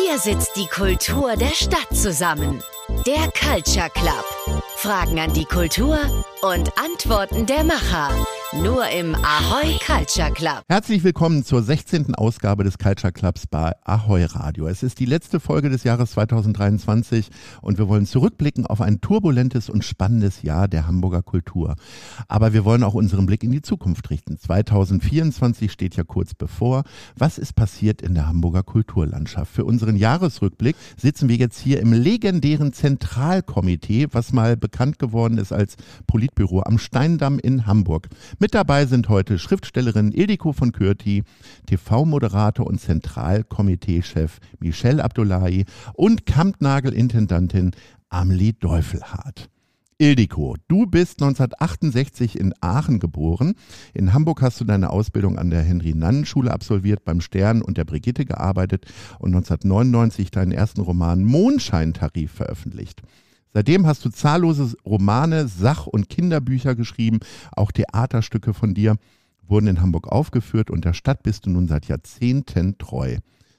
Hier sitzt die Kultur der Stadt zusammen. Der Culture Club. Fragen an die Kultur und Antworten der Macher. Nur im Ahoy Culture Club. Herzlich willkommen zur 16. Ausgabe des Culture Clubs bei Ahoy Radio. Es ist die letzte Folge des Jahres 2023 und wir wollen zurückblicken auf ein turbulentes und spannendes Jahr der Hamburger Kultur. Aber wir wollen auch unseren Blick in die Zukunft richten. 2024 steht ja kurz bevor. Was ist passiert in der Hamburger Kulturlandschaft? Für unseren Jahresrückblick sitzen wir jetzt hier im legendären Zentralkomitee, was mal bekannt geworden ist als Politbüro am Steindamm in Hamburg. Mit dabei sind heute Schriftstellerin Ildiko von Kürti, TV-Moderator und Zentralkomiteechef Michelle Abdullahi und Kampnagel-Intendantin Amelie Deufelhardt. Ildiko, du bist 1968 in Aachen geboren. In Hamburg hast du deine Ausbildung an der Henry-Nannen-Schule absolviert, beim Stern und der Brigitte gearbeitet und 1999 deinen ersten Roman Mondscheintarif veröffentlicht. Seitdem hast du zahllose Romane, Sach- und Kinderbücher geschrieben, auch Theaterstücke von dir wurden in Hamburg aufgeführt und der Stadt bist du nun seit Jahrzehnten treu.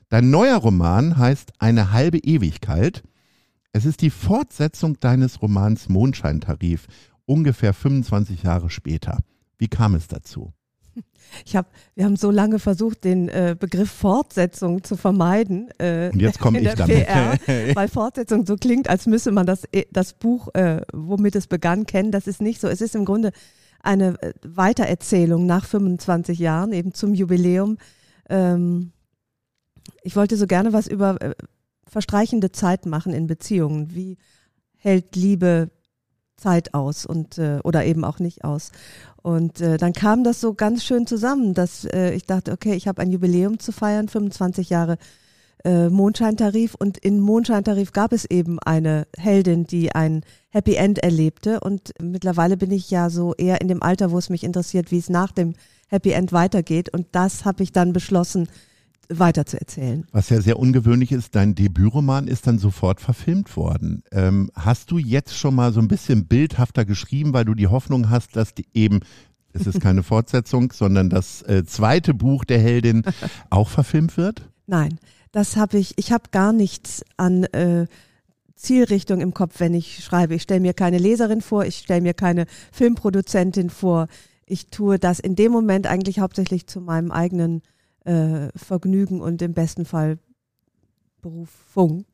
Dein neuer Roman heißt Eine halbe Ewigkeit. Es ist die Fortsetzung deines Romans Mondscheintarif, ungefähr 25 Jahre später. Wie kam es dazu? Ich hab, wir haben so lange versucht, den äh, Begriff Fortsetzung zu vermeiden. Äh, Und jetzt komme ich damit. PR, weil Fortsetzung so klingt, als müsse man das, äh, das Buch, äh, womit es begann, kennen. Das ist nicht so. Es ist im Grunde eine äh, Weitererzählung nach 25 Jahren, eben zum Jubiläum. Ähm, ich wollte so gerne was über äh, verstreichende Zeit machen in Beziehungen. Wie hält Liebe Zeit aus und äh, oder eben auch nicht aus. Und äh, dann kam das so ganz schön zusammen, dass äh, ich dachte, okay, ich habe ein Jubiläum zu feiern, 25 Jahre äh, Mondscheintarif. Und in Mondscheintarif gab es eben eine Heldin, die ein Happy End erlebte. Und mittlerweile bin ich ja so eher in dem Alter, wo es mich interessiert, wie es nach dem Happy End weitergeht. Und das habe ich dann beschlossen, weiter zu erzählen. Was ja sehr ungewöhnlich ist, dein Debütroman ist dann sofort verfilmt worden. Ähm, hast du jetzt schon mal so ein bisschen bildhafter geschrieben, weil du die Hoffnung hast, dass die eben es ist keine Fortsetzung, sondern das äh, zweite Buch der Heldin auch verfilmt wird? Nein, das habe ich, ich habe gar nichts an äh, Zielrichtung im Kopf, wenn ich schreibe. Ich stelle mir keine Leserin vor, ich stelle mir keine Filmproduzentin vor. Ich tue das in dem Moment eigentlich hauptsächlich zu meinem eigenen äh, Vergnügen und im besten Fall Berufung.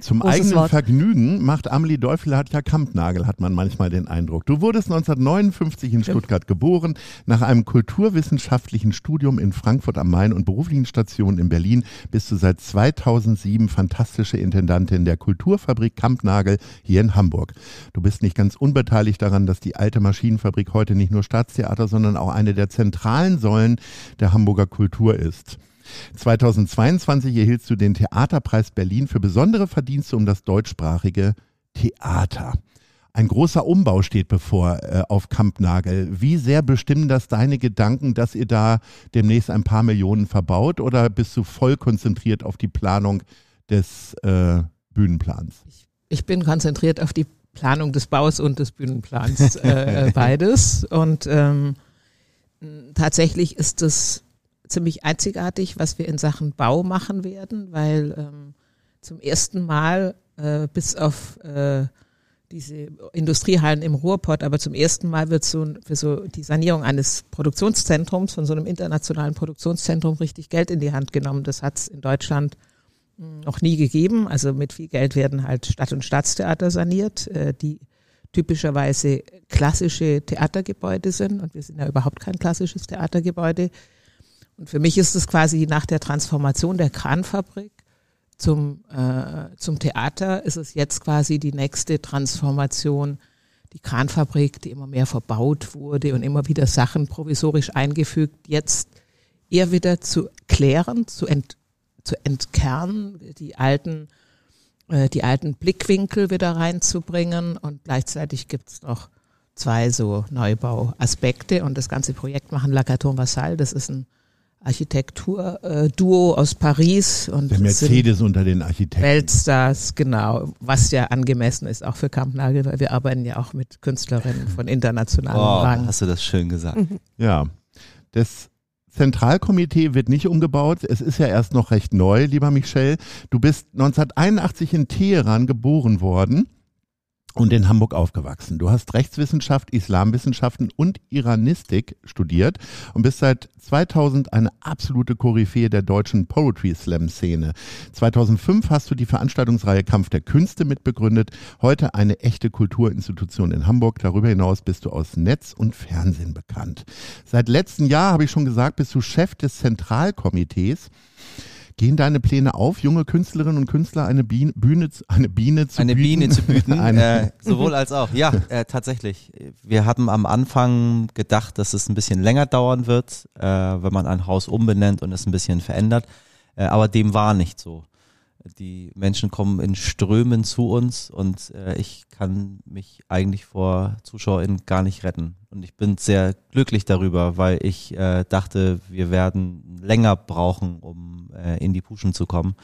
Zum eigenen Wort. Vergnügen macht Amelie Deufelhardt ja Kampnagel, hat man manchmal den Eindruck. Du wurdest 1959 in Stuttgart geboren. Nach einem kulturwissenschaftlichen Studium in Frankfurt am Main und beruflichen Stationen in Berlin bist du seit 2007 fantastische Intendantin der Kulturfabrik Kampnagel hier in Hamburg. Du bist nicht ganz unbeteiligt daran, dass die alte Maschinenfabrik heute nicht nur Staatstheater, sondern auch eine der zentralen Säulen der Hamburger Kultur ist. 2022 erhieltst du den Theaterpreis Berlin für besondere Verdienste um das deutschsprachige Theater. Ein großer Umbau steht bevor äh, auf Kampnagel. Wie sehr bestimmen das deine Gedanken, dass ihr da demnächst ein paar Millionen verbaut oder bist du voll konzentriert auf die Planung des äh, Bühnenplans? Ich, ich, bin konzentriert auf die Planung des Baus und des Bühnenplans, äh, beides. Und ähm, tatsächlich ist es ziemlich einzigartig, was wir in Sachen Bau machen werden, weil ähm, zum ersten Mal äh, bis auf äh, diese Industriehallen im Ruhrpott, aber zum ersten Mal wird so für so die Sanierung eines Produktionszentrums, von so einem internationalen Produktionszentrum richtig Geld in die Hand genommen. Das hat es in Deutschland hm, noch nie gegeben. Also mit viel Geld werden halt Stadt- und Staatstheater saniert, äh, die typischerweise klassische Theatergebäude sind. Und wir sind ja überhaupt kein klassisches Theatergebäude. Und für mich ist es quasi nach der Transformation der Kranfabrik zum, äh, zum Theater ist es jetzt quasi die nächste Transformation. Die Kranfabrik, die immer mehr verbaut wurde und immer wieder Sachen provisorisch eingefügt, jetzt eher wieder zu klären, zu, ent, zu entkernen, die alten, äh, die alten Blickwinkel wieder reinzubringen und gleichzeitig gibt's noch zwei so Neubauaspekte und das ganze Projekt machen Lacaton Vassal, das ist ein Architektur-Duo aus Paris und der Mercedes unter den Architekten. Weltstars, genau, was ja angemessen ist auch für Kampnagel, weil wir arbeiten ja auch mit Künstlerinnen von internationalem oh, Rang. Hast du das schön gesagt? Ja, das Zentralkomitee wird nicht umgebaut. Es ist ja erst noch recht neu, lieber Michel. Du bist 1981 in Teheran geboren worden und in Hamburg aufgewachsen. Du hast Rechtswissenschaft, Islamwissenschaften und Iranistik studiert und bist seit 2000 eine absolute Koryphäe der deutschen Poetry Slam Szene. 2005 hast du die Veranstaltungsreihe Kampf der Künste mitbegründet, heute eine echte Kulturinstitution in Hamburg. Darüber hinaus bist du aus Netz und Fernsehen bekannt. Seit letztem Jahr, habe ich schon gesagt, bist du Chef des Zentralkomitees Gehen deine Pläne auf, junge Künstlerinnen und Künstler eine Biene, Bühne, eine Biene zu eine bieten? Biene zu bieten? äh, sowohl als auch. Ja, äh, tatsächlich. Wir haben am Anfang gedacht, dass es ein bisschen länger dauern wird, äh, wenn man ein Haus umbenennt und es ein bisschen verändert. Äh, aber dem war nicht so. Die Menschen kommen in Strömen zu uns und äh, ich kann mich eigentlich vor ZuschauerInnen gar nicht retten. Und ich bin sehr glücklich darüber, weil ich äh, dachte, wir werden länger brauchen, um äh, in die Puschen zu kommen.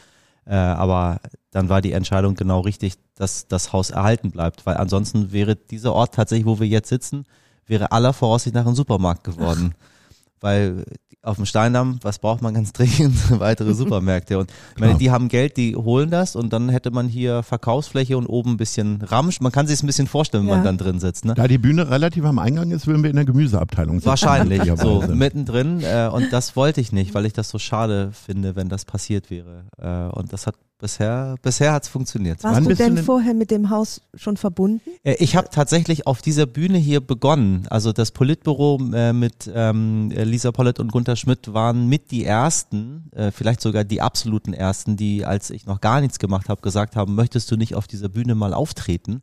Äh, aber dann war die Entscheidung genau richtig, dass das Haus erhalten bleibt, weil ansonsten wäre dieser Ort tatsächlich, wo wir jetzt sitzen, wäre aller Voraussicht nach ein Supermarkt geworden. Ach weil auf dem Steindamm, was braucht man ganz dringend? Weitere Supermärkte. Und ich meine, die haben Geld, die holen das und dann hätte man hier Verkaufsfläche und oben ein bisschen Ramsch. Man kann sich es ein bisschen vorstellen, wenn ja. man dann drin sitzt. Ne? Da die Bühne relativ am Eingang ist, würden wir in der Gemüseabteilung sitzen. Wahrscheinlich, so mittendrin. Äh, und das wollte ich nicht, weil ich das so schade finde, wenn das passiert wäre. Äh, und das hat bisher, bisher hat es funktioniert. Warst Wann du denn du vorher mit dem Haus schon verbunden? Äh, ich habe tatsächlich auf dieser Bühne hier begonnen. Also das Politbüro äh, mit ähm, Lisa Pollett und Gunther Schmidt waren mit die ersten, äh, vielleicht sogar die absoluten ersten, die, als ich noch gar nichts gemacht habe, gesagt haben, möchtest du nicht auf dieser Bühne mal auftreten?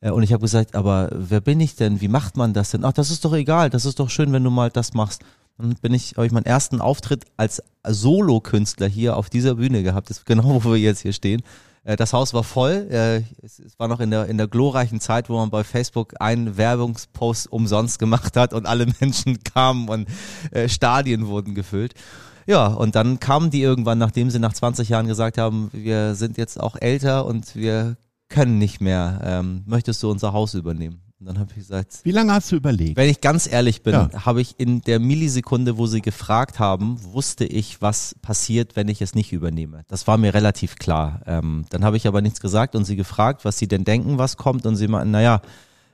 Äh, und ich habe gesagt, aber wer bin ich denn? Wie macht man das denn? Ach, das ist doch egal, das ist doch schön, wenn du mal das machst. Dann bin ich, habe ich meinen ersten Auftritt als Solokünstler hier auf dieser Bühne gehabt. Das ist genau, wo wir jetzt hier stehen. Äh, das Haus war voll. Äh, es war noch in der, in der glorreichen Zeit, wo man bei Facebook einen Werbungspost umsonst gemacht hat und alle Menschen kamen und äh, Stadien wurden gefüllt. Ja, und dann kamen die irgendwann, nachdem sie nach 20 Jahren gesagt haben, wir sind jetzt auch älter und wir können nicht mehr. Ähm, möchtest du unser Haus übernehmen? Und dann habe ich gesagt. Wie lange hast du überlegt? Wenn ich ganz ehrlich bin, ja. habe ich in der Millisekunde, wo sie gefragt haben, wusste ich, was passiert, wenn ich es nicht übernehme. Das war mir relativ klar. Ähm, dann habe ich aber nichts gesagt und sie gefragt, was sie denn denken, was kommt. Und sie meinten, naja,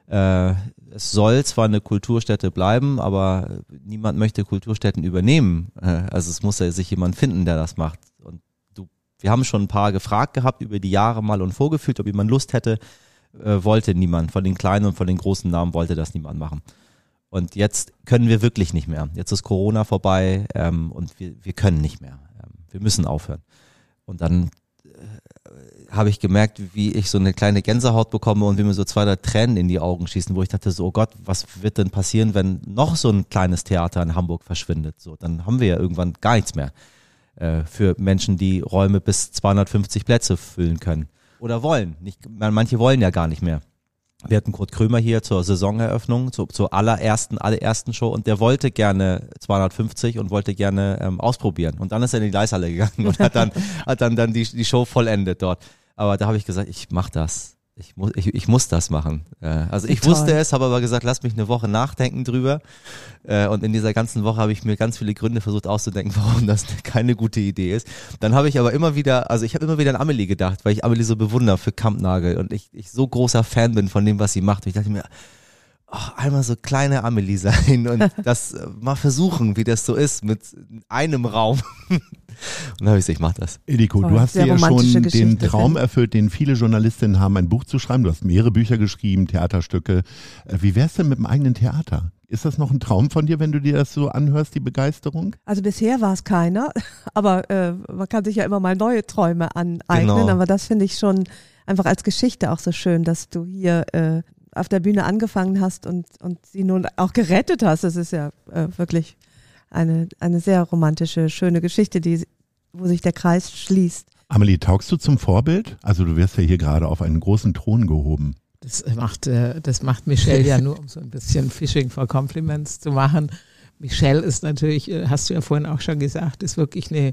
äh, es soll zwar eine Kulturstätte bleiben, aber niemand möchte Kulturstätten übernehmen. Äh, also es muss ja sich jemand finden, der das macht. Und du, wir haben schon ein paar gefragt gehabt über die Jahre mal und vorgefühlt, ob jemand Lust hätte äh, wollte niemand. Von den kleinen und von den großen Namen wollte das niemand machen. Und jetzt können wir wirklich nicht mehr. Jetzt ist Corona vorbei ähm, und wir, wir können nicht mehr. Ähm, wir müssen aufhören. Und dann äh, habe ich gemerkt, wie ich so eine kleine Gänsehaut bekomme und wie mir so zwei, drei Tränen in die Augen schießen, wo ich dachte so, oh Gott, was wird denn passieren, wenn noch so ein kleines Theater in Hamburg verschwindet? So, dann haben wir ja irgendwann gar nichts mehr äh, für Menschen, die Räume bis 250 Plätze füllen können oder wollen. Nicht, manche wollen ja gar nicht mehr. Wir hatten Kurt Krömer hier zur Saisoneröffnung, zu, zur allerersten, allerersten Show und der wollte gerne 250 und wollte gerne ähm, ausprobieren. Und dann ist er in die Leishalle gegangen und hat dann, hat dann, dann die, die Show vollendet dort. Aber da habe ich gesagt, ich mach das ich muss, ich, ich muss das machen. Äh, also ich Toll. wusste es, habe aber gesagt, lass mich eine Woche nachdenken drüber. Äh, und in dieser ganzen Woche habe ich mir ganz viele Gründe versucht auszudenken, warum das keine gute Idee ist. Dann habe ich aber immer wieder, also ich habe immer wieder an Amelie gedacht, weil ich Amelie so bewundere für Kampnagel und ich, ich so großer Fan bin von dem, was sie macht. Und ich dachte mir, oh, einmal so kleine Amelie sein und das äh, mal versuchen, wie das so ist mit einem Raum. Und dann habe ich gesagt, ich mach das. Ediko, du hast dir ja schon Geschichte. den Traum erfüllt, den viele Journalistinnen haben, ein Buch zu schreiben. Du hast mehrere Bücher geschrieben, Theaterstücke. Äh, wie wär's denn mit dem eigenen Theater? Ist das noch ein Traum von dir, wenn du dir das so anhörst, die Begeisterung? Also bisher war es keiner, aber äh, man kann sich ja immer mal neue Träume aneignen. Genau. Aber das finde ich schon einfach als Geschichte auch so schön, dass du hier äh, auf der Bühne angefangen hast und, und sie nun auch gerettet hast. Das ist ja äh, wirklich eine, eine sehr romantische, schöne Geschichte, die, wo sich der Kreis schließt. Amelie, taugst du zum Vorbild? Also du wirst ja hier gerade auf einen großen Thron gehoben. Das macht, äh, das macht Michelle ja nur, um so ein bisschen Fishing for Compliments zu machen. Michelle ist natürlich, äh, hast du ja vorhin auch schon gesagt, ist wirklich eine,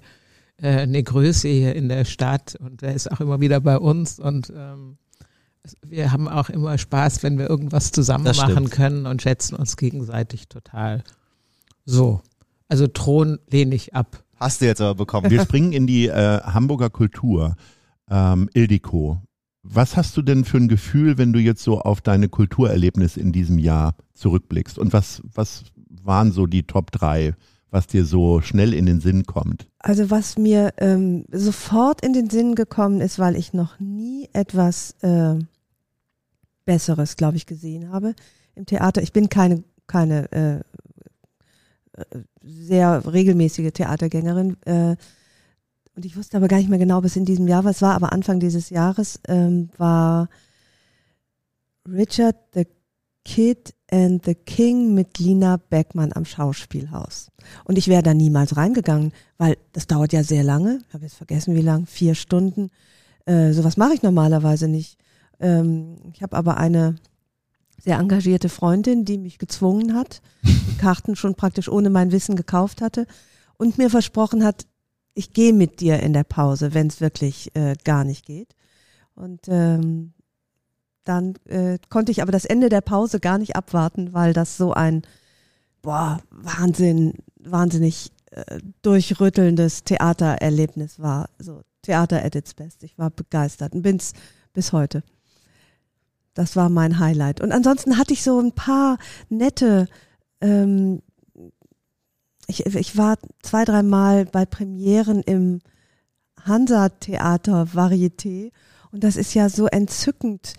äh, eine Größe hier in der Stadt und er ist auch immer wieder bei uns und ähm, wir haben auch immer Spaß, wenn wir irgendwas zusammen machen können und schätzen uns gegenseitig total. So. Also Thron lehne ich ab. Hast du jetzt aber bekommen. Wir springen in die äh, Hamburger Kultur. Ähm, Ildiko, was hast du denn für ein Gefühl, wenn du jetzt so auf deine Kulturerlebnis in diesem Jahr zurückblickst? Und was, was waren so die Top 3, was dir so schnell in den Sinn kommt? Also was mir ähm, sofort in den Sinn gekommen ist, weil ich noch nie etwas äh, Besseres, glaube ich, gesehen habe im Theater. Ich bin keine, keine äh, äh, sehr regelmäßige Theatergängerin. Äh, und ich wusste aber gar nicht mehr genau, bis in diesem Jahr was war, aber Anfang dieses Jahres ähm, war Richard the Kid and the King mit Lina Beckmann am Schauspielhaus. Und ich wäre da niemals reingegangen, weil das dauert ja sehr lange. Ich habe jetzt vergessen, wie lang, vier Stunden. Äh, sowas mache ich normalerweise nicht. Ähm, ich habe aber eine sehr engagierte Freundin, die mich gezwungen hat, die Karten schon praktisch ohne mein Wissen gekauft hatte und mir versprochen hat, ich gehe mit dir in der Pause, wenn es wirklich äh, gar nicht geht. Und ähm, dann äh, konnte ich aber das Ende der Pause gar nicht abwarten, weil das so ein boah, Wahnsinn, wahnsinnig äh, durchrüttelndes Theatererlebnis war. So Theater at its best. Ich war begeistert und bin's bis heute. Das war mein Highlight. Und ansonsten hatte ich so ein paar nette ähm, ich, ich war zwei, dreimal bei Premieren im Hansa-Theater Varieté und das ist ja so entzückend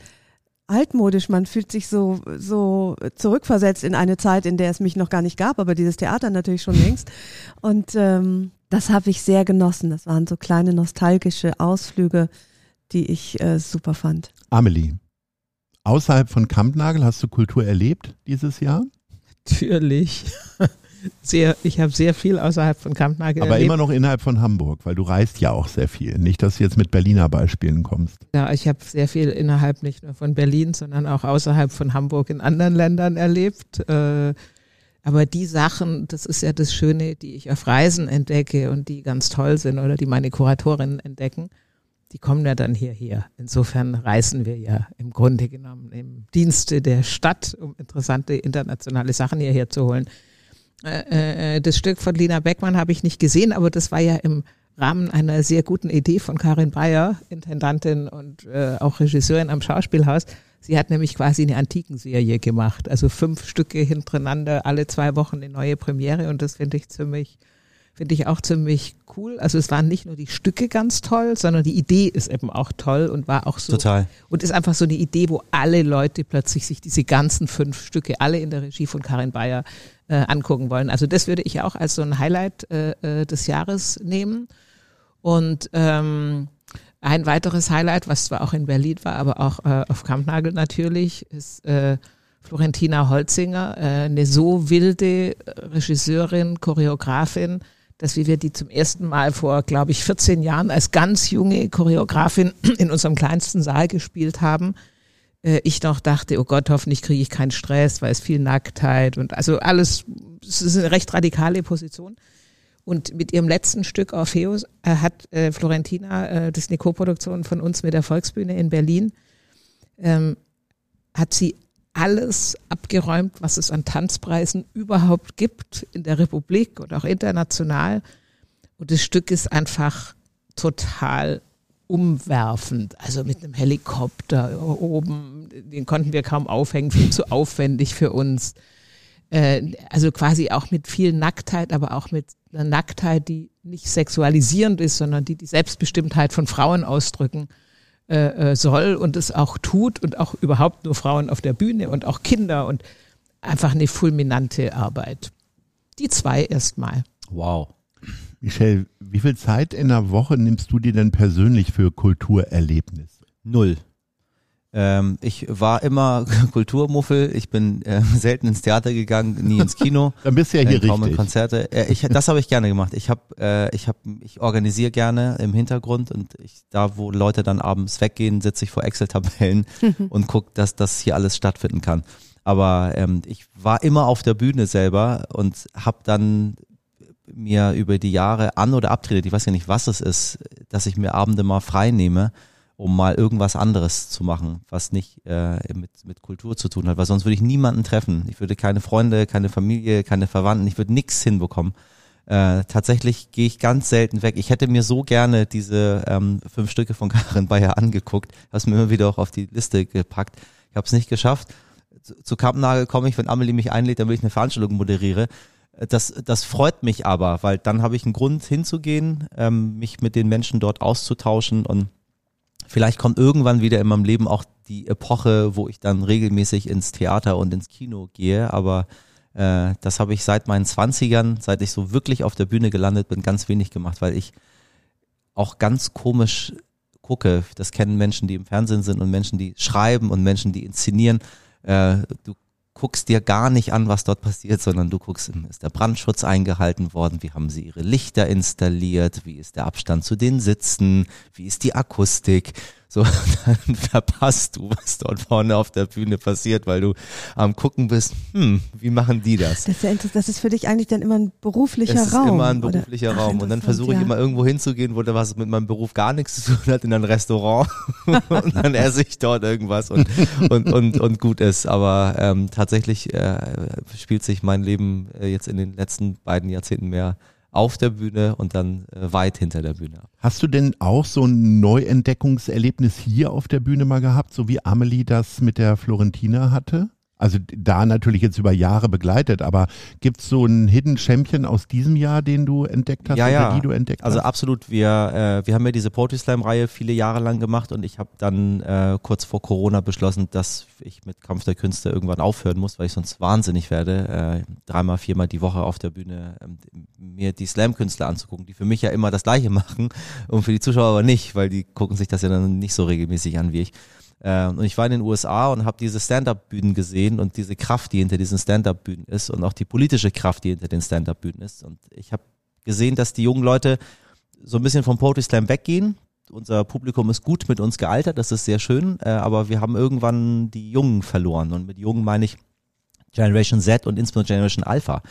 altmodisch. Man fühlt sich so, so zurückversetzt in eine Zeit, in der es mich noch gar nicht gab, aber dieses Theater natürlich schon längst. Und ähm, das habe ich sehr genossen. Das waren so kleine nostalgische Ausflüge, die ich äh, super fand. Amelie, außerhalb von Kampnagel hast du Kultur erlebt dieses Jahr? Natürlich sehr, ich habe sehr viel außerhalb von Kampnagel Aber erlebt. immer noch innerhalb von Hamburg, weil du reist ja auch sehr viel. Nicht, dass du jetzt mit Berliner Beispielen kommst. Ja, ich habe sehr viel innerhalb nicht nur von Berlin, sondern auch außerhalb von Hamburg in anderen Ländern erlebt. Äh, aber die Sachen, das ist ja das Schöne, die ich auf Reisen entdecke und die ganz toll sind oder die meine Kuratorinnen entdecken, die kommen ja dann hierher. Insofern reisen wir ja im Grunde genommen im Dienste der Stadt, um interessante internationale Sachen hierher zu holen. Äh, äh, das Stück von Lina Beckmann habe ich nicht gesehen, aber das war ja im Rahmen einer sehr guten Idee von Karin Bayer, Intendantin und äh, auch Regisseurin am Schauspielhaus. Sie hat nämlich quasi eine Antikenserie gemacht, also fünf Stücke hintereinander, alle zwei Wochen eine neue Premiere und das finde ich ziemlich finde ich auch ziemlich cool. Also es waren nicht nur die Stücke ganz toll, sondern die Idee ist eben auch toll und war auch so. Total. Und ist einfach so eine Idee, wo alle Leute plötzlich sich diese ganzen fünf Stücke, alle in der Regie von Karin Bayer, äh, angucken wollen. Also das würde ich auch als so ein Highlight äh, äh des Jahres nehmen. Und ähm, ein weiteres Highlight, was zwar auch in Berlin war, aber auch äh, auf Kampnagel natürlich, ist äh, Florentina Holzinger, äh, eine so wilde Regisseurin, Choreografin, dass wir die zum ersten Mal vor, glaube ich, 14 Jahren als ganz junge Choreografin in unserem kleinsten Saal gespielt haben. Äh, ich noch dachte, oh Gott, hoffentlich kriege ich keinen Stress, weil es viel Nacktheit und also alles, es ist eine recht radikale Position. Und mit ihrem letzten Stück Orpheus äh, hat äh, Florentina, äh, das ist eine Co-Produktion von uns mit der Volksbühne in Berlin, ähm, hat sie alles abgeräumt, was es an Tanzpreisen überhaupt gibt in der Republik und auch international. Und das Stück ist einfach total umwerfend. Also mit einem Helikopter oben, den konnten wir kaum aufhängen, viel zu aufwendig für uns. Äh, also quasi auch mit viel Nacktheit, aber auch mit einer Nacktheit, die nicht sexualisierend ist, sondern die die Selbstbestimmtheit von Frauen ausdrücken äh, äh, soll und es auch tut und auch überhaupt nur Frauen auf der Bühne und auch Kinder und einfach eine fulminante Arbeit. Die zwei erstmal. Wow. Michelle, wie viel Zeit in der Woche nimmst du dir denn persönlich für Kulturerlebnisse? Null. Ähm, ich war immer Kulturmuffel. Ich bin äh, selten ins Theater gegangen, nie ins Kino. Dann bist du ja hier äh, kaum richtig. Konzerte. Äh, ich, das habe ich gerne gemacht. Ich habe, äh, ich habe, ich organisiere gerne im Hintergrund und ich, da, wo Leute dann abends weggehen, sitze ich vor Excel-Tabellen und gucke, dass das hier alles stattfinden kann. Aber ähm, ich war immer auf der Bühne selber und habe dann mir über die Jahre an oder abtretet, ich weiß ja nicht, was es ist, dass ich mir Abende mal frei nehme um mal irgendwas anderes zu machen, was nicht äh, mit, mit Kultur zu tun hat, weil sonst würde ich niemanden treffen. Ich würde keine Freunde, keine Familie, keine Verwandten, ich würde nichts hinbekommen. Äh, tatsächlich gehe ich ganz selten weg. Ich hätte mir so gerne diese ähm, fünf Stücke von Karin Bayer angeguckt, habe mir immer wieder auch auf die Liste gepackt. Ich habe es nicht geschafft. Zu, zu Kampnagel komme ich, wenn Amelie mich einlädt, damit ich eine Veranstaltung moderiere. Äh, das, das freut mich aber, weil dann habe ich einen Grund hinzugehen, ähm, mich mit den Menschen dort auszutauschen und vielleicht kommt irgendwann wieder in meinem Leben auch die Epoche, wo ich dann regelmäßig ins Theater und ins Kino gehe, aber äh, das habe ich seit meinen Zwanzigern, seit ich so wirklich auf der Bühne gelandet bin, ganz wenig gemacht, weil ich auch ganz komisch gucke. Das kennen Menschen, die im Fernsehen sind und Menschen, die schreiben und Menschen, die inszenieren. Äh, du guckst dir gar nicht an, was dort passiert, sondern du guckst, ist der Brandschutz eingehalten worden, wie haben sie ihre Lichter installiert, wie ist der Abstand zu den Sitzen, wie ist die Akustik so, dann verpasst du, was dort vorne auf der Bühne passiert, weil du am gucken bist, hm, wie machen die das? Das ist, das ist für dich eigentlich dann immer ein beruflicher das Raum. ist immer ein beruflicher oder? Raum. Ach, und dann versuche ich ja. immer irgendwo hinzugehen, wo da was mit meinem Beruf gar nichts zu tun hat, in ein Restaurant. und dann esse ich dort irgendwas und, und, und, und gut ist. Aber ähm, tatsächlich äh, spielt sich mein Leben äh, jetzt in den letzten beiden Jahrzehnten mehr auf der Bühne und dann äh, weit hinter der Bühne. Hast du denn auch so ein Neuentdeckungserlebnis hier auf der Bühne mal gehabt, so wie Amelie das mit der Florentina hatte? Also da natürlich jetzt über Jahre begleitet, aber gibt es so einen Hidden Champion aus diesem Jahr, den du entdeckt hast ja, ja. oder die du entdeckt also hast? Also absolut. Wir, äh, wir haben ja diese Poetry Slam Reihe viele Jahre lang gemacht und ich habe dann äh, kurz vor Corona beschlossen, dass ich mit Kampf der Künste irgendwann aufhören muss, weil ich sonst wahnsinnig werde, äh, dreimal, viermal die Woche auf der Bühne äh, mir die Slam-Künstler anzugucken, die für mich ja immer das Gleiche machen und für die Zuschauer aber nicht, weil die gucken sich das ja dann nicht so regelmäßig an wie ich. Äh, und ich war in den USA und habe diese Stand-up-Bühnen gesehen und diese Kraft, die hinter diesen Stand-up-Bühnen ist und auch die politische Kraft, die hinter den Stand-up-Bühnen ist. Und ich habe gesehen, dass die jungen Leute so ein bisschen vom Poetry Slam weggehen. Unser Publikum ist gut mit uns gealtert, das ist sehr schön, äh, aber wir haben irgendwann die Jungen verloren. Und mit Jungen meine ich Generation Z und insbesondere Generation Alpha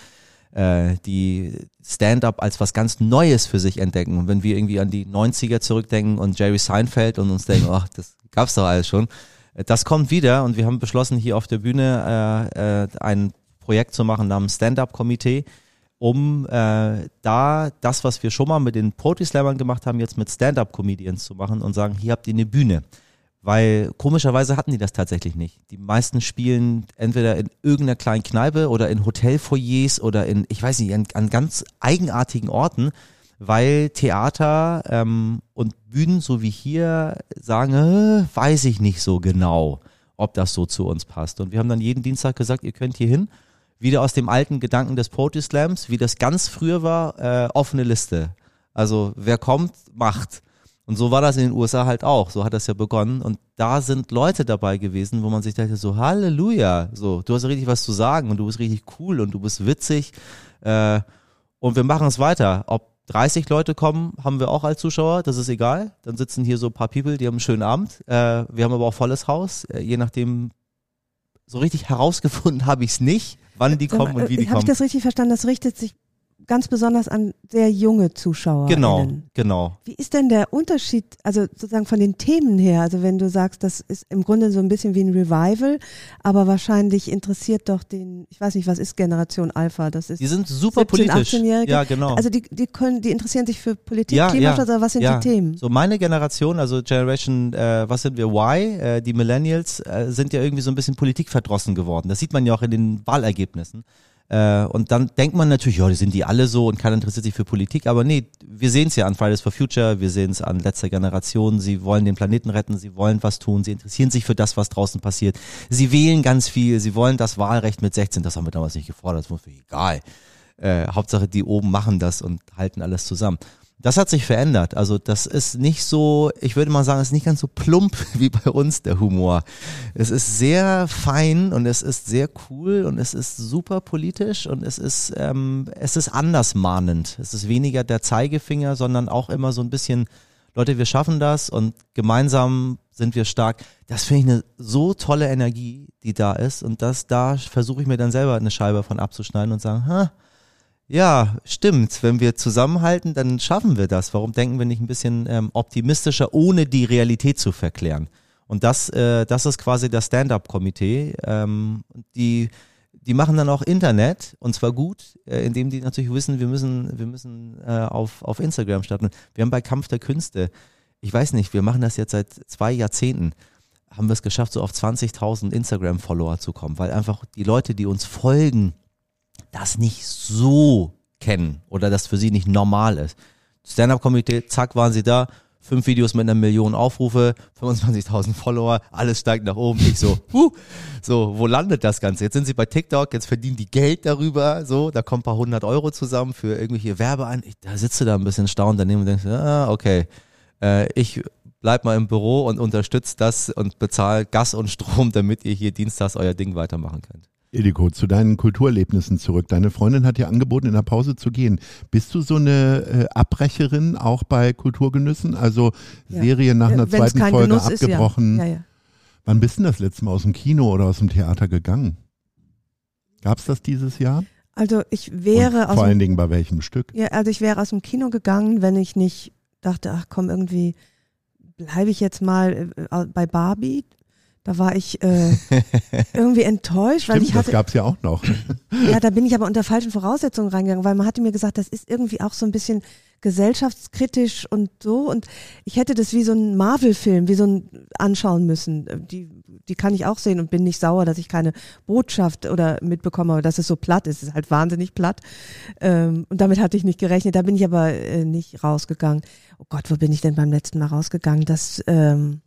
äh, die Stand-up als was ganz Neues für sich entdecken. Und wenn wir irgendwie an die 90er zurückdenken und Jerry Seinfeld und uns denken, ach, das gab's doch alles schon. Äh, das kommt wieder und wir haben beschlossen, hier auf der Bühne äh, äh, ein Projekt zu machen namens Stand-Up-Komitee, um äh, da das, was wir schon mal mit den Poetry Slammern gemacht haben, jetzt mit Stand-Up-Comedians zu machen und sagen, hier habt ihr eine Bühne. Weil komischerweise hatten die das tatsächlich nicht. Die meisten spielen entweder in irgendeiner kleinen Kneipe oder in Hotelfoyers oder in, ich weiß nicht, an, an ganz eigenartigen Orten weil Theater ähm, und Bühnen, so wie hier, sagen, äh, weiß ich nicht so genau, ob das so zu uns passt. Und wir haben dann jeden Dienstag gesagt, ihr könnt hier hin. Wieder aus dem alten Gedanken des Poetry Slams, wie das ganz früher war, äh, offene Liste. Also wer kommt, macht. Und so war das in den USA halt auch. So hat das ja begonnen. Und da sind Leute dabei gewesen, wo man sich dachte, so Halleluja, so du hast richtig was zu sagen und du bist richtig cool und du bist witzig. Äh, und wir machen es weiter. Ob 30 Leute kommen, haben wir auch als Zuschauer, das ist egal. Dann sitzen hier so ein paar People, die haben einen schönen Abend. Äh, wir haben aber auch volles Haus, äh, je nachdem, so richtig herausgefunden habe ich es nicht, wann die kommen und wie die hab kommen. Habe ich das richtig verstanden? Das richtet sich ganz besonders an sehr junge Zuschauer. Genau, genau. Wie ist denn der Unterschied, also sozusagen von den Themen her? Also wenn du sagst, das ist im Grunde so ein bisschen wie ein Revival, aber wahrscheinlich interessiert doch den, ich weiß nicht, was ist Generation Alpha? Das ist die sind super 17, politisch. Ja, genau. Also die, die können, die interessieren sich für Politik, ja, Klimaschutz, ja, was sind ja. die Themen? So meine Generation, also Generation, äh, was sind wir, Y, äh, die Millennials, äh, sind ja irgendwie so ein bisschen politikverdrossen geworden. Das sieht man ja auch in den Wahlergebnissen. Äh, und dann denkt man natürlich, ja, die sind die alle so und keiner interessiert sich für Politik. Aber nee, wir sehen es ja an Fridays for Future, wir sehen es an letzter Generation. Sie wollen den Planeten retten, sie wollen was tun, sie interessieren sich für das, was draußen passiert. Sie wählen ganz viel, sie wollen das Wahlrecht mit 16, das haben wir damals nicht gefordert, das ist mir egal. Äh, Hauptsache, die oben machen das und halten alles zusammen. Das hat sich verändert. Also das ist nicht so, ich würde mal sagen, es ist nicht ganz so plump wie bei uns der Humor. Es ist sehr fein und es ist sehr cool und es ist super politisch und es ist, ähm, es ist anders mahnend. Es ist weniger der Zeigefinger, sondern auch immer so ein bisschen, Leute, wir schaffen das und gemeinsam sind wir stark. Das finde ich eine so tolle Energie, die da ist und das, da versuche ich mir dann selber eine Scheibe von abzuschneiden und sagen, ha, ja, stimmt. Wenn wir zusammenhalten, dann schaffen wir das. Warum denken wir nicht ein bisschen ähm, optimistischer, ohne die Realität zu verklären? Und das, äh, das ist quasi das Stand-up-Komitee. Ähm, die die machen dann auch Internet und zwar gut, äh, indem die natürlich wissen, wir müssen, wir müssen äh, auf, auf Instagram starten. Wir haben bei Kampf der Künste, ich weiß nicht, wir machen das jetzt seit zwei Jahrzehnten, haben wir es geschafft, so auf 20.000 Instagram-Follower zu kommen, weil einfach die Leute, die uns folgen, das nicht so kennen oder das für sie nicht normal ist. Stand-up-Komitee, zack, waren sie da, fünf Videos mit einer Million Aufrufe, 25.000 Follower, alles steigt nach oben. Ich so, huh, so, wo landet das Ganze? Jetzt sind sie bei TikTok, jetzt verdienen die Geld darüber, so, da kommen ein paar hundert Euro zusammen für irgendwelche Werbean. Da sitzt du da ein bisschen staunend daneben und denkst, ah, okay, äh, ich bleib mal im Büro und unterstützt das und bezahl Gas und Strom, damit ihr hier dienstags euer Ding weitermachen könnt. Ildiko, zu deinen Kulturerlebnissen zurück. Deine Freundin hat dir angeboten, in der Pause zu gehen. Bist du so eine äh, Abbrecherin auch bei Kulturgenüssen? Also Ja. Serie nach einer Äh, wenn's zweiten Folge Genuss ist, ja. abgebrochen. Ja, ja. Wann bist du denn das letzte Mal aus dem Kino oder aus dem Theater gegangen? Gab's das dieses Jahr? Also ich wäre Und aus vor dem allen Dingen bei welchem Stück? Ja, also ich wäre aus dem Kino gegangen, wenn ich nicht dachte, ach komm, irgendwie bleibe ich jetzt mal äh, bei Barbie. Da war ich äh, irgendwie enttäuscht, weil Stimmt, ich das hatte, gab's ja auch noch. ja, da bin ich aber unter falschen Voraussetzungen reingegangen, weil man hatte mir gesagt, das ist irgendwie auch so ein bisschen gesellschaftskritisch und so und ich hätte das wie so ein Marvel-Film, wie so ein anschauen müssen. Die, die kann ich auch sehen und bin nicht sauer, dass ich keine Botschaft oder mitbekomme, aber dass es so platt ist. Es ist halt wahnsinnig platt. Ähm, und damit hatte ich nicht gerechnet. Da bin ich aber äh, nicht rausgegangen. Oh Gott, wo bin ich denn beim letzten Mal rausgegangen? Das, ähm,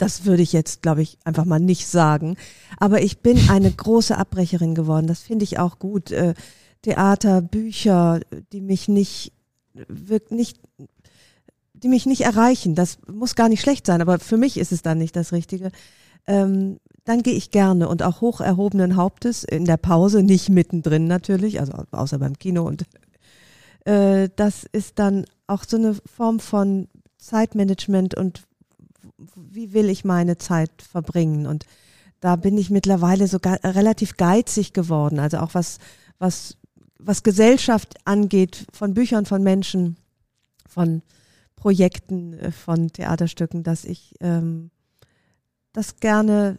das würde ich jetzt, glaube ich, einfach mal nicht sagen. Aber ich bin eine große Abbrecherin geworden. Das finde ich auch gut. Äh, Theater, Bücher, die mich nicht, nicht, die mich nicht erreichen. Das muss gar nicht schlecht sein, aber für mich ist es dann nicht das Richtige. Ähm, dann gehe ich gerne und auch hoch erhobenen Hauptes in der Pause, nicht mittendrin natürlich, also außer beim Kino und äh, das ist dann auch so eine Form von Zeitmanagement und wie will ich meine Zeit verbringen und da bin ich mittlerweile sogar relativ geizig geworden, also auch was was was Gesellschaft angeht, von Büchern, von Menschen, von Projekten, äh, von Theaterstücken, dass ich ähm, das gerne,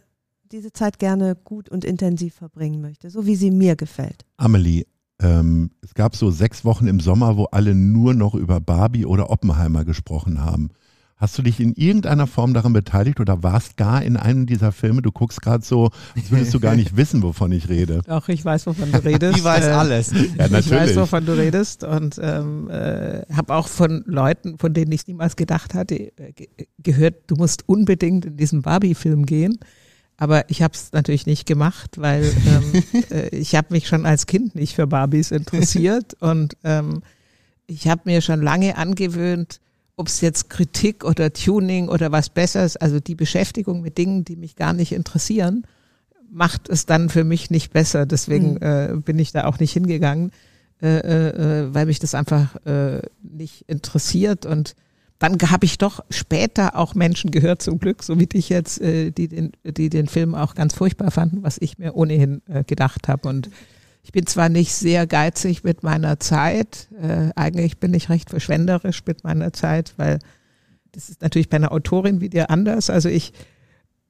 diese Zeit gerne gut und intensiv verbringen möchte, so wie sie mir gefällt. Amelie, ähm, es gab so sechs Wochen im Sommer, wo alle nur noch über Barbie oder Oppenheimer gesprochen haben. Hast du dich in irgendeiner Form daran beteiligt oder warst gar in einem dieser Filme? Du guckst gerade so, als würdest du gar nicht wissen, wovon ich rede. Doch, ich weiß, wovon du redest. Die weiß Äh, alles. Ja, Ich weiß, natürlich. wovon du redest und ähm, äh, habe auch von Leuten, von denen ich niemals gedacht hatte, äh, ge gehört, du musst unbedingt in diesen Barbie-Film gehen. Aber ich habe es natürlich nicht gemacht, weil ähm, äh, ich habe mich schon als Kind nicht für Barbies interessiert und ähm, ich habe mir schon lange angewöhnt, ob es jetzt Kritik oder Tuning oder was Besseres, also die Beschäftigung mit Dingen, die mich gar nicht interessieren, macht es dann für mich nicht besser. Deswegen Mhm. äh, bin ich da auch nicht hingegangen, äh, äh, weil mich das einfach äh, nicht interessiert. Und dann habe ich doch später auch Menschen gehört, zum Glück, so wie dich jetzt, äh, die, den, die den Film auch ganz furchtbar fanden, was ich mir ohnehin äh, gedacht habe. Und ich bin zwar nicht sehr geizig mit meiner Zeit, äh, eigentlich bin ich recht verschwenderisch mit meiner Zeit, weil das ist natürlich bei einer Autorin wie dir anders. Also ich,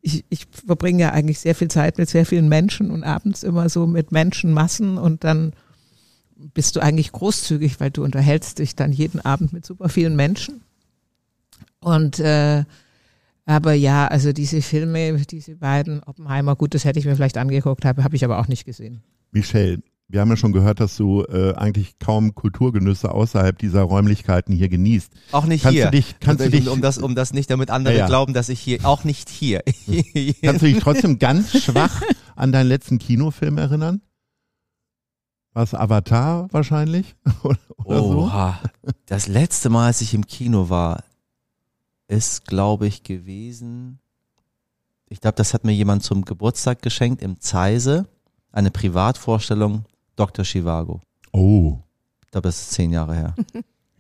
ich, ich verbringe ja eigentlich sehr viel Zeit mit sehr vielen Menschen und abends immer so mit Menschenmassen und dann bist du eigentlich großzügig, weil du unterhältst dich dann jeden Abend mit super vielen Menschen. Und äh, aber ja, also diese Filme, diese beiden, Oppenheimer, gut, das hätte ich mir vielleicht angeguckt, habe habe ich aber auch nicht gesehen. Michelle, wir haben ja schon gehört, dass du äh, eigentlich kaum Kulturgenüsse außerhalb dieser Räumlichkeiten hier genießt. Auch nicht Kannst hier. du dich- kannst du dich- um das, um das nicht, damit andere Ja, ja. glauben, dass ich hier, auch nicht hier. Kannst du dich trotzdem ganz schwach an deinen letzten Kinofilm erinnern? War es Avatar wahrscheinlich? Oder, oder so? Oha. Das letzte Mal, als ich im Kino war, ist, glaube ich, gewesen. Ich glaube, das hat mir jemand zum Geburtstag geschenkt im Zeise. Eine Privatvorstellung Dr. Chivago. Oh, Ich glaube, das ist zehn Jahre her.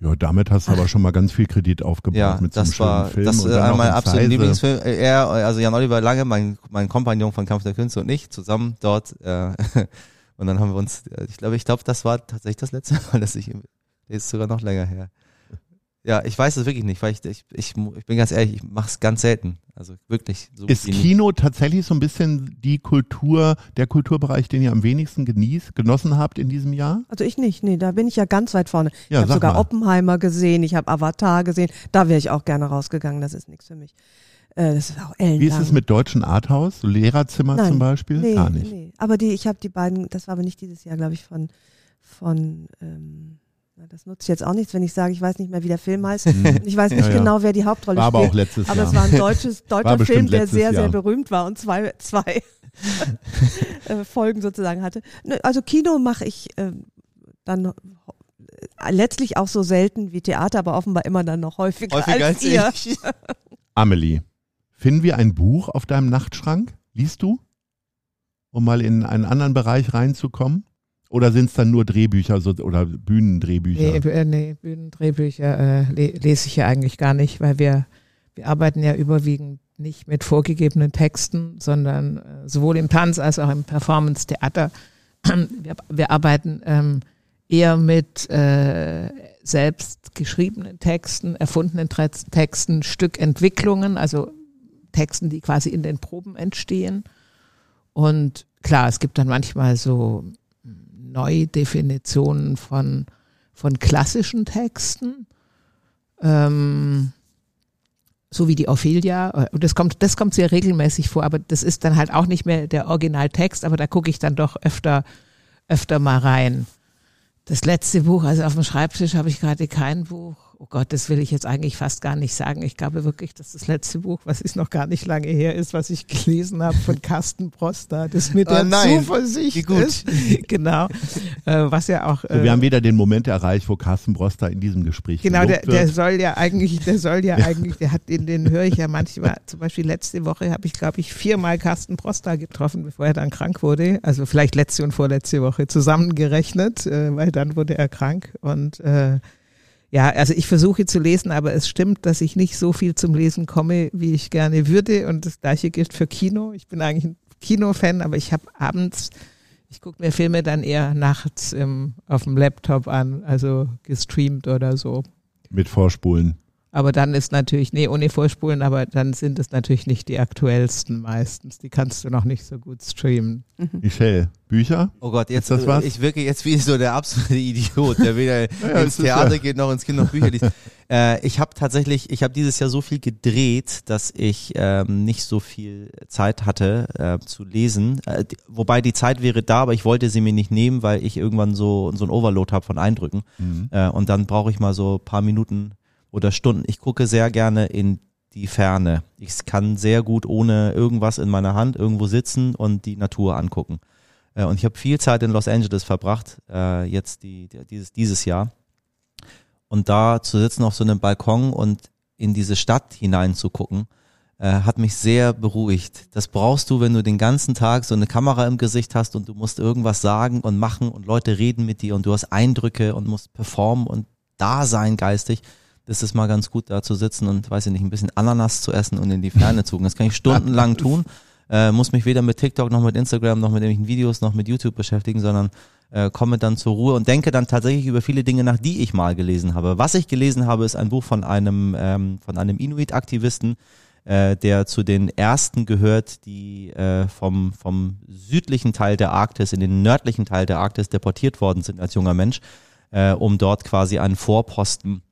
ja, damit hast du aber schon mal ganz viel Kredit aufgebaut Ja, mit so einem das war schönen Film. das auch mein in absoluter. Lieblingsfilm. Er, also Jan Oliver Lange, mein, mein Kompagnon von Kampf der Künste und ich zusammen dort. Äh, und dann haben wir uns, äh, ich glaube, ich glaube, das war tatsächlich das letzte Mal, dass ich, ist sogar noch länger her. Ja, ich weiß es wirklich nicht, weil ich, ich, ich, ich bin ganz ehrlich, ich mache es ganz selten. Also wirklich. So ist Kino nicht. tatsächlich so ein bisschen die Kultur, der Kulturbereich, den ihr am wenigsten genießt, genossen habt in diesem Jahr? Also ich nicht, nee, da bin ich ja ganz weit vorne. Ja, ich habe sogar mal. Oppenheimer gesehen, ich habe Avatar gesehen, da wäre ich auch gerne rausgegangen, das ist nichts für mich. Äh, das ist auch ellenlang. Wie ist es mit deutschen Arthouse, so Lehrerzimmer Nein, zum Beispiel? Nee, Gar nicht. Nee. Aber die, ich habe die beiden, das war aber nicht dieses Jahr, glaube ich, von, von ähm, das nutzt jetzt auch nichts, wenn ich sage, ich weiß nicht mehr, wie der Film heißt. Mhm. Ich weiß nicht ja, genau, wer die Hauptrolle war spielt. Aber auch letztes aber Jahr. es war ein deutsches, deutscher Film, der sehr, Jahr. sehr berühmt war und zwei, zwei äh, Folgen sozusagen hatte. Also Kino mache ich äh, dann äh, letztlich auch so selten wie Theater, aber offenbar immer dann noch häufiger, häufiger als, als ihr. Ich. Amelie, finden wir ein Buch auf deinem Nachtschrank? Liest du? Um mal in einen anderen Bereich reinzukommen? Oder sind es dann nur Drehbücher so, oder Bühnendrehbücher? Nee, äh, nee Bühnendrehbücher äh, lese ich ja eigentlich gar nicht, weil wir, wir arbeiten ja überwiegend nicht mit vorgegebenen Texten, sondern äh, sowohl im Tanz als auch im Performance-Theater. Wir, wir, arbeiten ähm, eher mit äh, selbst geschriebenen Texten, erfundenen Texten, Stückentwicklungen, also Texten, die quasi in den Proben entstehen. Und klar, es gibt dann manchmal so Neudefinitionen von, von klassischen Texten. Ähm, so wie die Ophelia. Und das kommt, das kommt sehr regelmäßig vor, aber das ist dann halt auch nicht mehr der Originaltext, aber da gucke ich dann doch öfter, öfter mal rein. Das letzte Buch, also auf dem Schreibtisch habe ich gerade kein Buch oh Gott, das will ich jetzt eigentlich fast gar nicht sagen. Ich glaube wirklich, dass das letzte Buch, was ist noch gar nicht lange her ist, was ich gelesen habe von Carsten Broster, das mit der oh nein, Zuversicht gut. ist. genau. Äh, was ja auch. Äh, wir haben wieder den Moment erreicht, wo Carsten Broster in diesem Gespräch Genau, der, der soll ja eigentlich, der soll ja, ja. eigentlich, der hat den, den höre ich ja manchmal, zum Beispiel letzte Woche habe ich, glaube ich, viermal Carsten Broster getroffen, bevor er dann krank wurde. Also vielleicht letzte und vorletzte Woche zusammengerechnet, äh, weil dann wurde er krank und äh, ja, also ich versuche zu lesen, aber es stimmt, dass ich nicht so viel zum Lesen komme, wie ich gerne würde. Und das gleiche gilt für Kino. Ich bin eigentlich ein Kinofan, aber ich habe abends, ich gucke mir Filme dann eher nachts im, auf dem Laptop an, also gestreamt oder so. Mit Vorspulen. Aber dann ist natürlich, nee, ohne Vorspulen, aber dann sind es natürlich nicht die aktuellsten meistens. Die kannst du noch nicht so gut streamen. Mhm. Michelle, Bücher? Oh Gott, jetzt das was? ich wirke jetzt wie so der absolute Idiot, der weder ja, ins Theater ja. geht noch ins Kind noch Bücher liest. Äh, ich habe tatsächlich, ich habe dieses Jahr so viel gedreht, dass ich ähm, nicht so viel Zeit hatte äh, zu lesen. Äh, die, wobei die Zeit wäre da, aber ich wollte sie mir nicht nehmen, weil ich irgendwann so so ein Overload habe von Eindrücken. Mhm. Äh, und dann brauche ich mal so paar Minuten oder Stunden. Ich gucke sehr gerne in die Ferne. Ich kann sehr gut ohne irgendwas in meiner Hand irgendwo sitzen und die Natur angucken. Äh, und ich habe viel Zeit in Los Angeles verbracht, äh, jetzt die, dieses, dieses Jahr. Und da zu sitzen auf so einem Balkon und in diese Stadt hineinzugucken, äh, hat mich sehr beruhigt. Das brauchst du, wenn du den ganzen Tag so eine Kamera im Gesicht hast und du musst irgendwas sagen und machen und Leute reden mit dir und du hast Eindrücke und musst performen und da sein geistig ist es mal ganz gut, da zu sitzen und, weiß ich nicht, ein bisschen Ananas zu essen und in die Ferne zu gucken. Das kann ich stundenlang tun. Äh, muss mich weder mit TikTok noch mit Instagram noch mit irgendwelchen Videos noch mit YouTube beschäftigen, sondern äh, komme dann zur Ruhe und denke dann tatsächlich über viele Dinge nach, die ich mal gelesen habe. Was ich gelesen habe, ist ein Buch von einem ähm, von einem Inuit-Aktivisten, äh, der zu den ersten gehört, die äh, vom vom südlichen Teil der Arktis in den nördlichen Teil der Arktis deportiert worden sind als junger Mensch, äh, um dort quasi einen Vorposten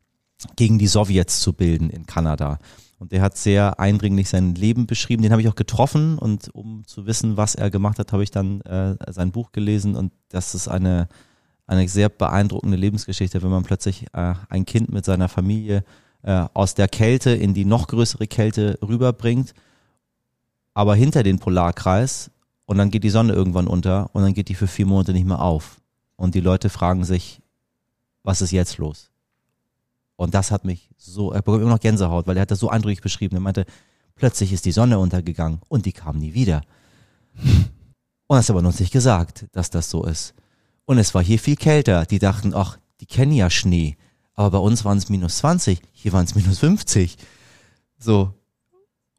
gegen die Sowjets zu bilden in Kanada. Und der hat sehr eindringlich sein Leben beschrieben. Den habe ich auch getroffen und um zu wissen, was er gemacht hat, habe ich dann äh, sein Buch gelesen und das ist eine, eine sehr beeindruckende Lebensgeschichte, wenn man plötzlich äh, ein Kind mit seiner Familie äh, aus der Kälte in die noch größere Kälte rüberbringt, aber hinter den Polarkreis und dann geht die Sonne irgendwann unter und dann geht die für vier Monate nicht mehr auf. Und die Leute fragen sich, was ist jetzt los? Und das hat mich so, er bekommt immer noch Gänsehaut, weil er hat das so eindrücklich beschrieben. Er meinte, plötzlich ist die Sonne untergegangen und die kam nie wieder. Und das aber uns nicht gesagt, dass das so ist. Und es war hier viel kälter. Die dachten, ach, die kennen ja Schnee. Aber bei uns waren es minus 20, hier waren es minus 50. So.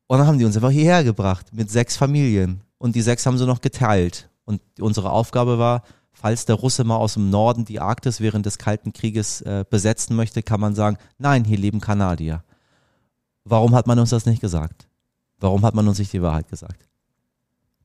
Und dann haben die uns einfach hierher gebracht mit sechs Familien. Und die sechs haben sie noch geteilt. Und unsere Aufgabe war, falls der Russe mal aus dem Norden die Arktis während des Kalten Krieges äh, besetzen möchte, kann man sagen, nein, hier leben Kanadier. Warum hat man uns das nicht gesagt? Warum hat man uns nicht die Wahrheit gesagt?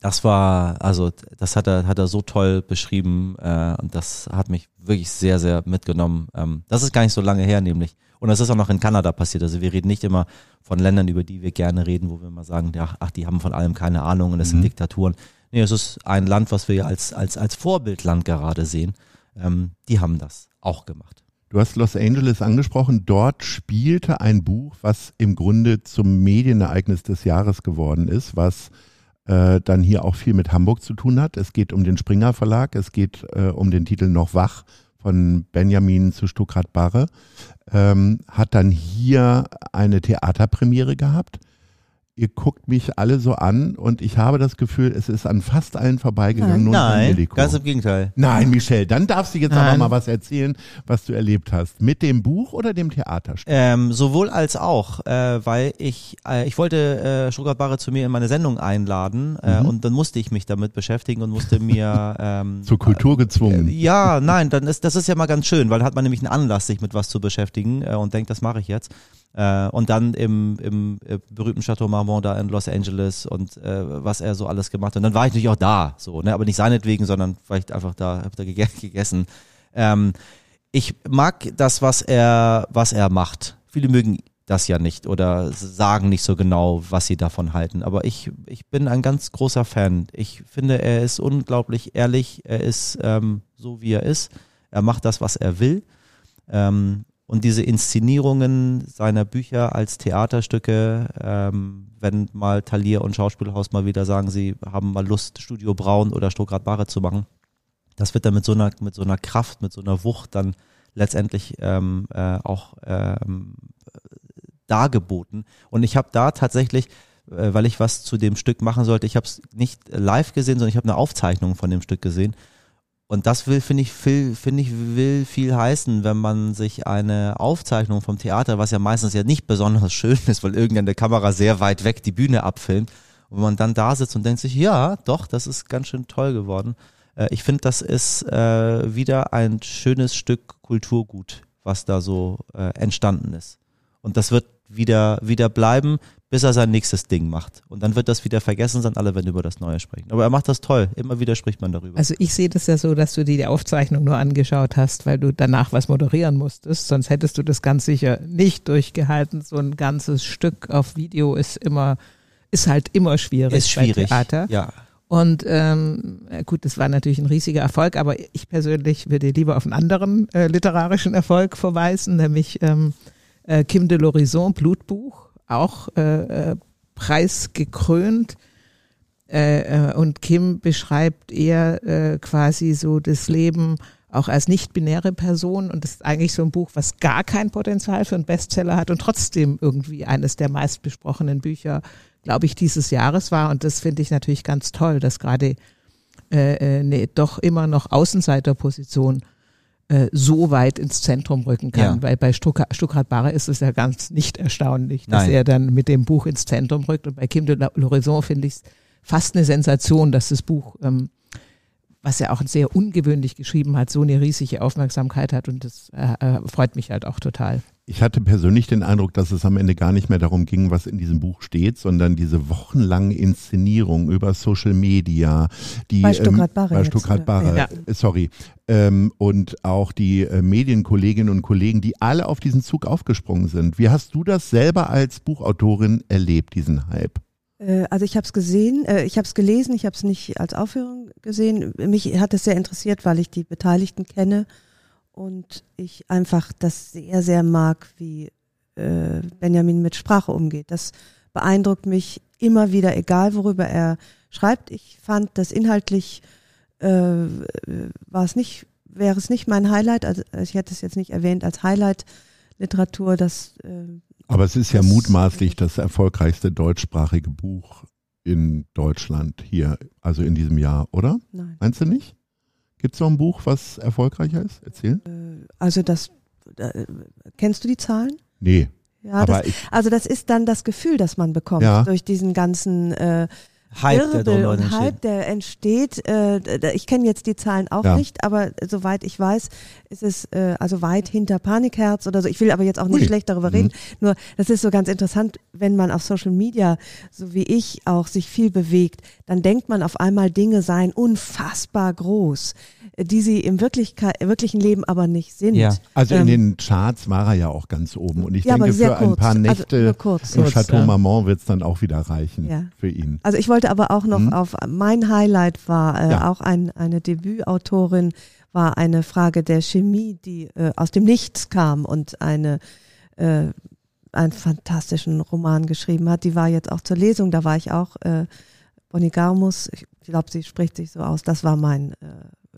Das war, also das hat er, hat er so toll beschrieben äh, und das hat mich wirklich sehr, sehr mitgenommen. Ähm, das ist gar nicht so lange her, nämlich. Und das ist auch noch in Kanada passiert. Also wir reden nicht immer von Ländern, über die wir gerne reden, wo wir mal sagen, ach, die haben von allem keine Ahnung und das mhm. sind Diktaturen. Nee, es ist ein Land, was wir als, als, als Vorbildland gerade sehen. Ähm, die haben das auch gemacht. Du hast Los Angeles angesprochen. Dort spielte ein Buch, was im Grunde zum Medienereignis des Jahres geworden ist, was äh, dann hier auch viel mit Hamburg zu tun hat. Es geht um den Springer Verlag, es geht äh, um den Titel Noch wach von Benjamin zu Stuckrad Barre. Ähm, hat dann hier eine Theaterpremiere gehabt ihr guckt mich alle so an und ich habe das Gefühl, es ist an fast allen vorbeigegangen. Nein, Nein ganz im Gegenteil. Nein, Michelle, dann darfst du jetzt Nein. aber mal was erzählen, was du erlebt hast. Mit dem Buch oder dem Theaterstück? Ähm, sowohl als auch, äh, weil ich, äh, ich wollte äh, Stuttgart Barre zu mir in meine Sendung einladen äh, mhm. und dann musste ich mich damit beschäftigen und musste mir... Ähm, Zur Kultur gezwungen. Äh, ja, nein, dann ist, das ist ja mal ganz schön, weil hat man nämlich einen Anlass, sich mit was zu beschäftigen äh, und denkt, das mache ich jetzt. Äh, und dann im, im äh, berühmten Chateau Marmont da in Los Angeles und äh, was er so alles gemacht hat. Und dann war ich natürlich auch da, so, ne? aber nicht seinetwegen, sondern vielleicht einfach da, hab da gegessen. Ähm, ich mag das, was er, was er macht. Viele mögen das ja nicht oder sagen nicht so genau, was sie davon halten. Aber ich, ich bin ein ganz großer Fan. Ich finde, er ist unglaublich ehrlich. Er ist ähm, so, wie er ist. Er macht das, was er will. Ähm, und diese Inszenierungen seiner Bücher als Theaterstücke, ähm, wenn mal Talier und Schauspielhaus mal wieder sagen, sie haben mal Lust, Studio Braun oder Stuttgart Barre zu machen, das wird dann mit so einer, mit so einer Kraft, mit so einer Wucht dann letztendlich ähm, äh, auch ähm, dargeboten. Und ich habe da tatsächlich, äh, weil ich was zu dem Stück machen sollte, ich habe es nicht live gesehen, sondern ich habe eine Aufzeichnung von dem Stück gesehen und das will, finde ich, viel, finde ich, will viel heißen, wenn man sich eine Aufzeichnung vom Theater, was ja meistens ja nicht besonders schön ist, weil irgendeine Kamera sehr weit weg die Bühne abfilmt, und man dann da sitzt und denkt sich, ja, doch, das ist ganz schön toll geworden. Äh, ich finde, das ist äh, wieder ein schönes Stück Kulturgut, was da so äh, entstanden ist. Und das wird wieder, wieder bleiben bis er sein nächstes Ding macht. Und dann wird das wieder vergessen sein, alle werden über das Neue sprechen. Aber er macht das toll. Immer wieder spricht man darüber. Also ich sehe das ja so, dass du dir die Aufzeichnung nur angeschaut hast, weil du danach was moderieren musstest. Sonst hättest du das ganz sicher nicht durchgehalten. So ein ganzes Stück auf Video ist immer, ist halt immer schwierig. Ist schwierig. Theater. Ja. Und ähm, gut, das war natürlich ein riesiger Erfolg, aber ich persönlich würde lieber auf einen anderen äh, literarischen Erfolg verweisen, nämlich ähm, äh, Kim de l'Horizon, Blutbuch auch äh, äh, preisgekrönt. Äh, äh, und Kim beschreibt eher äh, quasi so das Leben auch als nicht-binäre Person und das ist eigentlich so ein Buch, was gar kein Potenzial für einen Bestseller hat und trotzdem irgendwie eines der meistbesprochenen Bücher, glaube ich, dieses Jahres war. Und das finde ich natürlich ganz toll, dass gerade äh, eine äh, doch immer noch Außenseiterposition äh, so weit ins Zentrum rücken kann. Ja. Weil bei Stuckrad Barre ist es ja ganz nicht erstaunlich, dass Nein. er dann mit dem Buch ins Zentrum rückt. Und bei Kim de l'Horizon finde ich es fast eine Sensation, dass das Buch, ähm, was er auch sehr ungewöhnlich geschrieben hat, so eine riesige Aufmerksamkeit hat. Und das äh, äh freut mich halt auch total. Ich hatte persönlich den Eindruck, dass es am Ende gar nicht mehr darum ging, was in diesem Buch steht, sondern diese wochenlange Inszenierung über Social Media, die bei Stuttgart Barre, ähm, bei Stuttgart Barre ja. Äh, sorry, ähm, und auch die äh, Medienkolleginnen und Kollegen, die alle auf diesen Zug aufgesprungen sind. Wie hast du das selber als Buchautorin erlebt, diesen Hype? Äh, also ich habe es gesehen, äh, ich habe es gelesen, ich habe es nicht als Aufführung gesehen. Mich hat es sehr interessiert, weil ich die Beteiligten kenne und ich einfach das sehr, sehr mag, wie äh, Benjamin mit Sprache umgeht. Das beeindruckt mich immer wieder, egal worüber er schreibt. Ich fand das inhaltlich äh, war es nicht, wäre es nicht mein Highlight, also ich hätte es jetzt nicht erwähnt als Highlight Literatur, das äh, aber es ist ja mutmaßlich das erfolgreichste deutschsprachige Buch in Deutschland hier, also in diesem Jahr, oder? Nein. Meinst du nicht? Gibt es noch ein Buch, was erfolgreicher ist? Erzähl. Äh, also das, äh, kennst du die Zahlen? Nee. Ja, das, also das ist dann das Gefühl, das man bekommt ja. durch diesen ganzen äh, Hype, der Wirbel und entsteht. Hype, der entsteht. Äh, ich kenne jetzt die Zahlen auch Ja. nicht, aber soweit ich weiß, ist es äh, also weit hinter Panikherz oder so. Ich will aber jetzt auch nicht Ui. schlecht darüber Mhm. reden. Nur, das ist so ganz interessant, wenn man auf Social Media, so wie ich auch, sich viel bewegt, dann denkt man auf einmal, Dinge seien unfassbar groß, äh, die sie im Wirklichkeit, wirklichen Leben aber nicht sind. Ja. Also in Ähm, den Charts war er ja auch ganz oben. Und ich Ja, denke, für ein kurz. paar Also Nächte kurz. im Chateau ja. Marmont wird es dann auch wieder reichen Ja. für ihn. Also ich wollte aber auch noch Mhm. auf mein Highlight war äh, Ja. auch ein, eine Debütautorin war eine Frage der Chemie, die äh, aus dem Nichts kam und eine äh, einen fantastischen Roman geschrieben hat. Die war jetzt auch zur Lesung, da war ich auch äh, Bonnie Garmus, ich glaube, sie spricht sich so aus. Das war mein äh,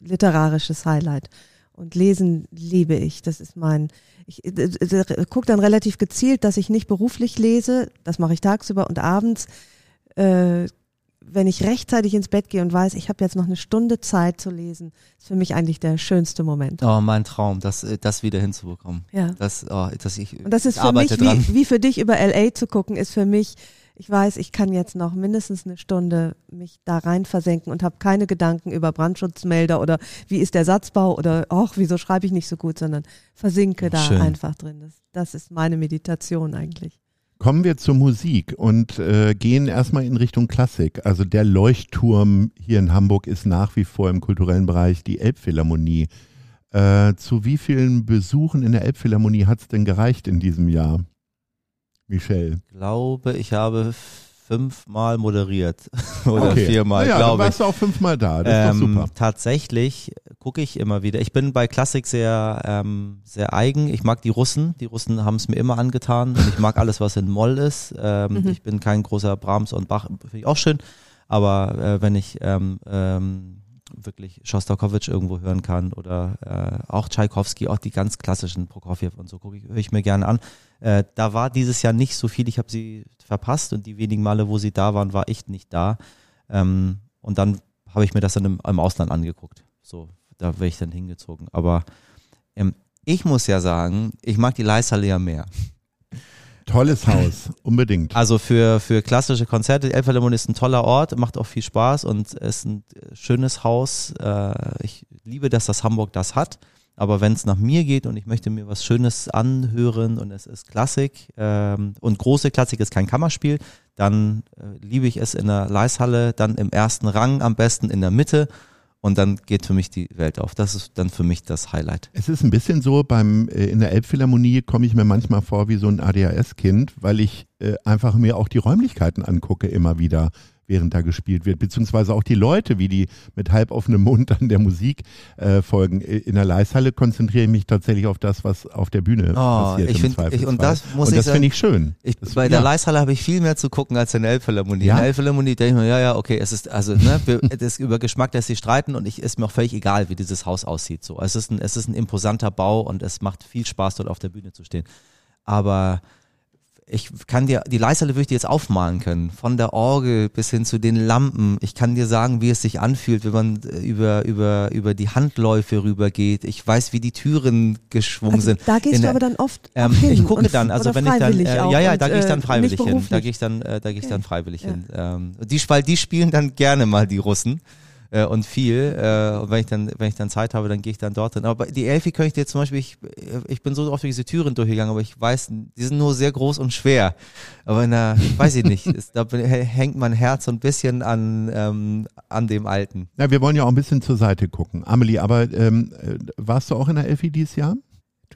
literarisches Highlight. Und lesen liebe ich. Das ist mein. Ich äh, gucke dann relativ gezielt, dass ich nicht beruflich lese. Das mache ich tagsüber und abends äh, wenn ich rechtzeitig ins Bett gehe und weiß, ich habe jetzt noch eine Stunde Zeit zu lesen, ist für mich eigentlich der schönste Moment. Oh, mein Traum, das, das wieder hinzubekommen. Ja. Das, oh, dass ich, Und das ist für mich, wie, wie für dich über LA zu gucken, ist für mich, ich weiß, ich kann jetzt noch mindestens eine Stunde mich da rein versenken und habe keine Gedanken über Brandschutzmelder oder wie ist der Satzbau oder ach, wieso schreibe ich nicht so gut, sondern versinke da Schön. einfach drin. Das, das ist meine Meditation eigentlich. Kommen wir zur Musik und äh, gehen erstmal in Richtung Klassik. Also der Leuchtturm hier in Hamburg ist nach wie vor im kulturellen Bereich die Elbphilharmonie. Äh, zu wie vielen Besuchen in der Elbphilharmonie hat es denn gereicht in diesem Jahr? Michelle. glaube, ich habe fünfmal moderiert. Oder Okay. viermal, naja, dann glaube ich. warst du auch fünfmal da. Das ist doch Ähm, super. tatsächlich gucke ich immer wieder. Ich bin bei Klassik sehr, ähm, sehr eigen. Ich mag die Russen. Die Russen haben es mir immer angetan und ich mag alles, was in Moll ist. Ähm, Mhm. Ich bin kein großer Brahms und Bach, finde ich auch schön. Aber äh, wenn ich ähm, ähm, wirklich Schostakowitsch irgendwo hören kann oder äh, auch Tschaikowski, auch die ganz klassischen Prokofjew und so gucke ich, höre ich mir gerne an. Äh, da war dieses Jahr nicht so viel. Ich habe sie verpasst und die wenigen Male, wo sie da waren, war ich nicht da. Ähm, und dann habe ich mir das dann im, im Ausland angeguckt. So, da wäre ich dann hingezogen. Aber ähm, ich muss ja sagen, ich mag die Leishalle ja mehr. Tolles Haus, unbedingt. Also für, für klassische Konzerte, die Elbphilharmonie ist ein toller Ort, macht auch viel Spaß und ist ein schönes Haus. Äh, ich liebe, dass das Hamburg das hat. Aber wenn es nach mir geht und ich möchte mir was Schönes anhören und es ist Klassik ähm, und große Klassik ist kein Kammerspiel, dann äh, liebe ich es in der Leishalle, dann im ersten Rang, am besten in der Mitte und dann geht für mich die Welt auf. Das ist dann für mich das Highlight. Es ist ein bisschen so, beim äh, in der Elbphilharmonie komme ich mir manchmal vor wie so ein ADHS-Kind, weil ich äh, einfach mir auch die Räumlichkeiten angucke immer wieder, während da gespielt wird, beziehungsweise auch die Leute, wie die mit halb offenem Mund an der Musik äh, folgen. In der Leishalle konzentriere ich mich tatsächlich auf das, was auf der Bühne passiert. ich find- ich- und das muss und ich das sagen, finde ich schön. Ich, Das- bei der ja. Leishalle habe ich viel mehr zu gucken als in der Elbphilharmonie. Ja? In der Elbphilharmonie denke ich mir, ja, ja, okay, es ist, also, ne, das über Geschmack lässt sich streiten und ich ist mir auch völlig egal, wie dieses Haus aussieht. So, es ist ein, es ist ein imposanter Bau und es macht viel Spaß, dort auf der Bühne zu stehen. Aber ich kann dir, die Leishalle würde ich dir jetzt aufmalen können. Von der Orgel bis hin zu den Lampen. Ich kann dir sagen, wie es sich anfühlt, wenn man äh, über, über, über die Handläufe rübergeht. Ich weiß, wie die Türen geschwungen Also, sind. da gehst In du der- aber dann oft ähm, hin. ich gucke dann, also wenn ich dann, freiwillig äh, ja, ja, und, da gehe ich dann äh, freiwillig nicht hin. Da gehe ich dann, äh, da gehe ich dann freiwillig Ja. hin. Ähm, die, weil die spielen dann gerne mal die Russen äh, und viel. Äh, und wenn ich dann, wenn ich dann Zeit habe, dann gehe ich dann dorthin. Aber bei- die Elfi könnte ich dir zum Beispiel, ich, ich bin so oft durch diese Türen durchgegangen, aber ich weiß, die sind nur sehr groß und schwer. Aber in der, weiß ich nicht, ist, da hängt mein Herz so ein bisschen an, ähm, an dem Alten. Ja, wir wollen ja auch ein bisschen zur Seite gucken. Amelie, aber ähm, äh, warst du auch in der Elfi dieses Jahr?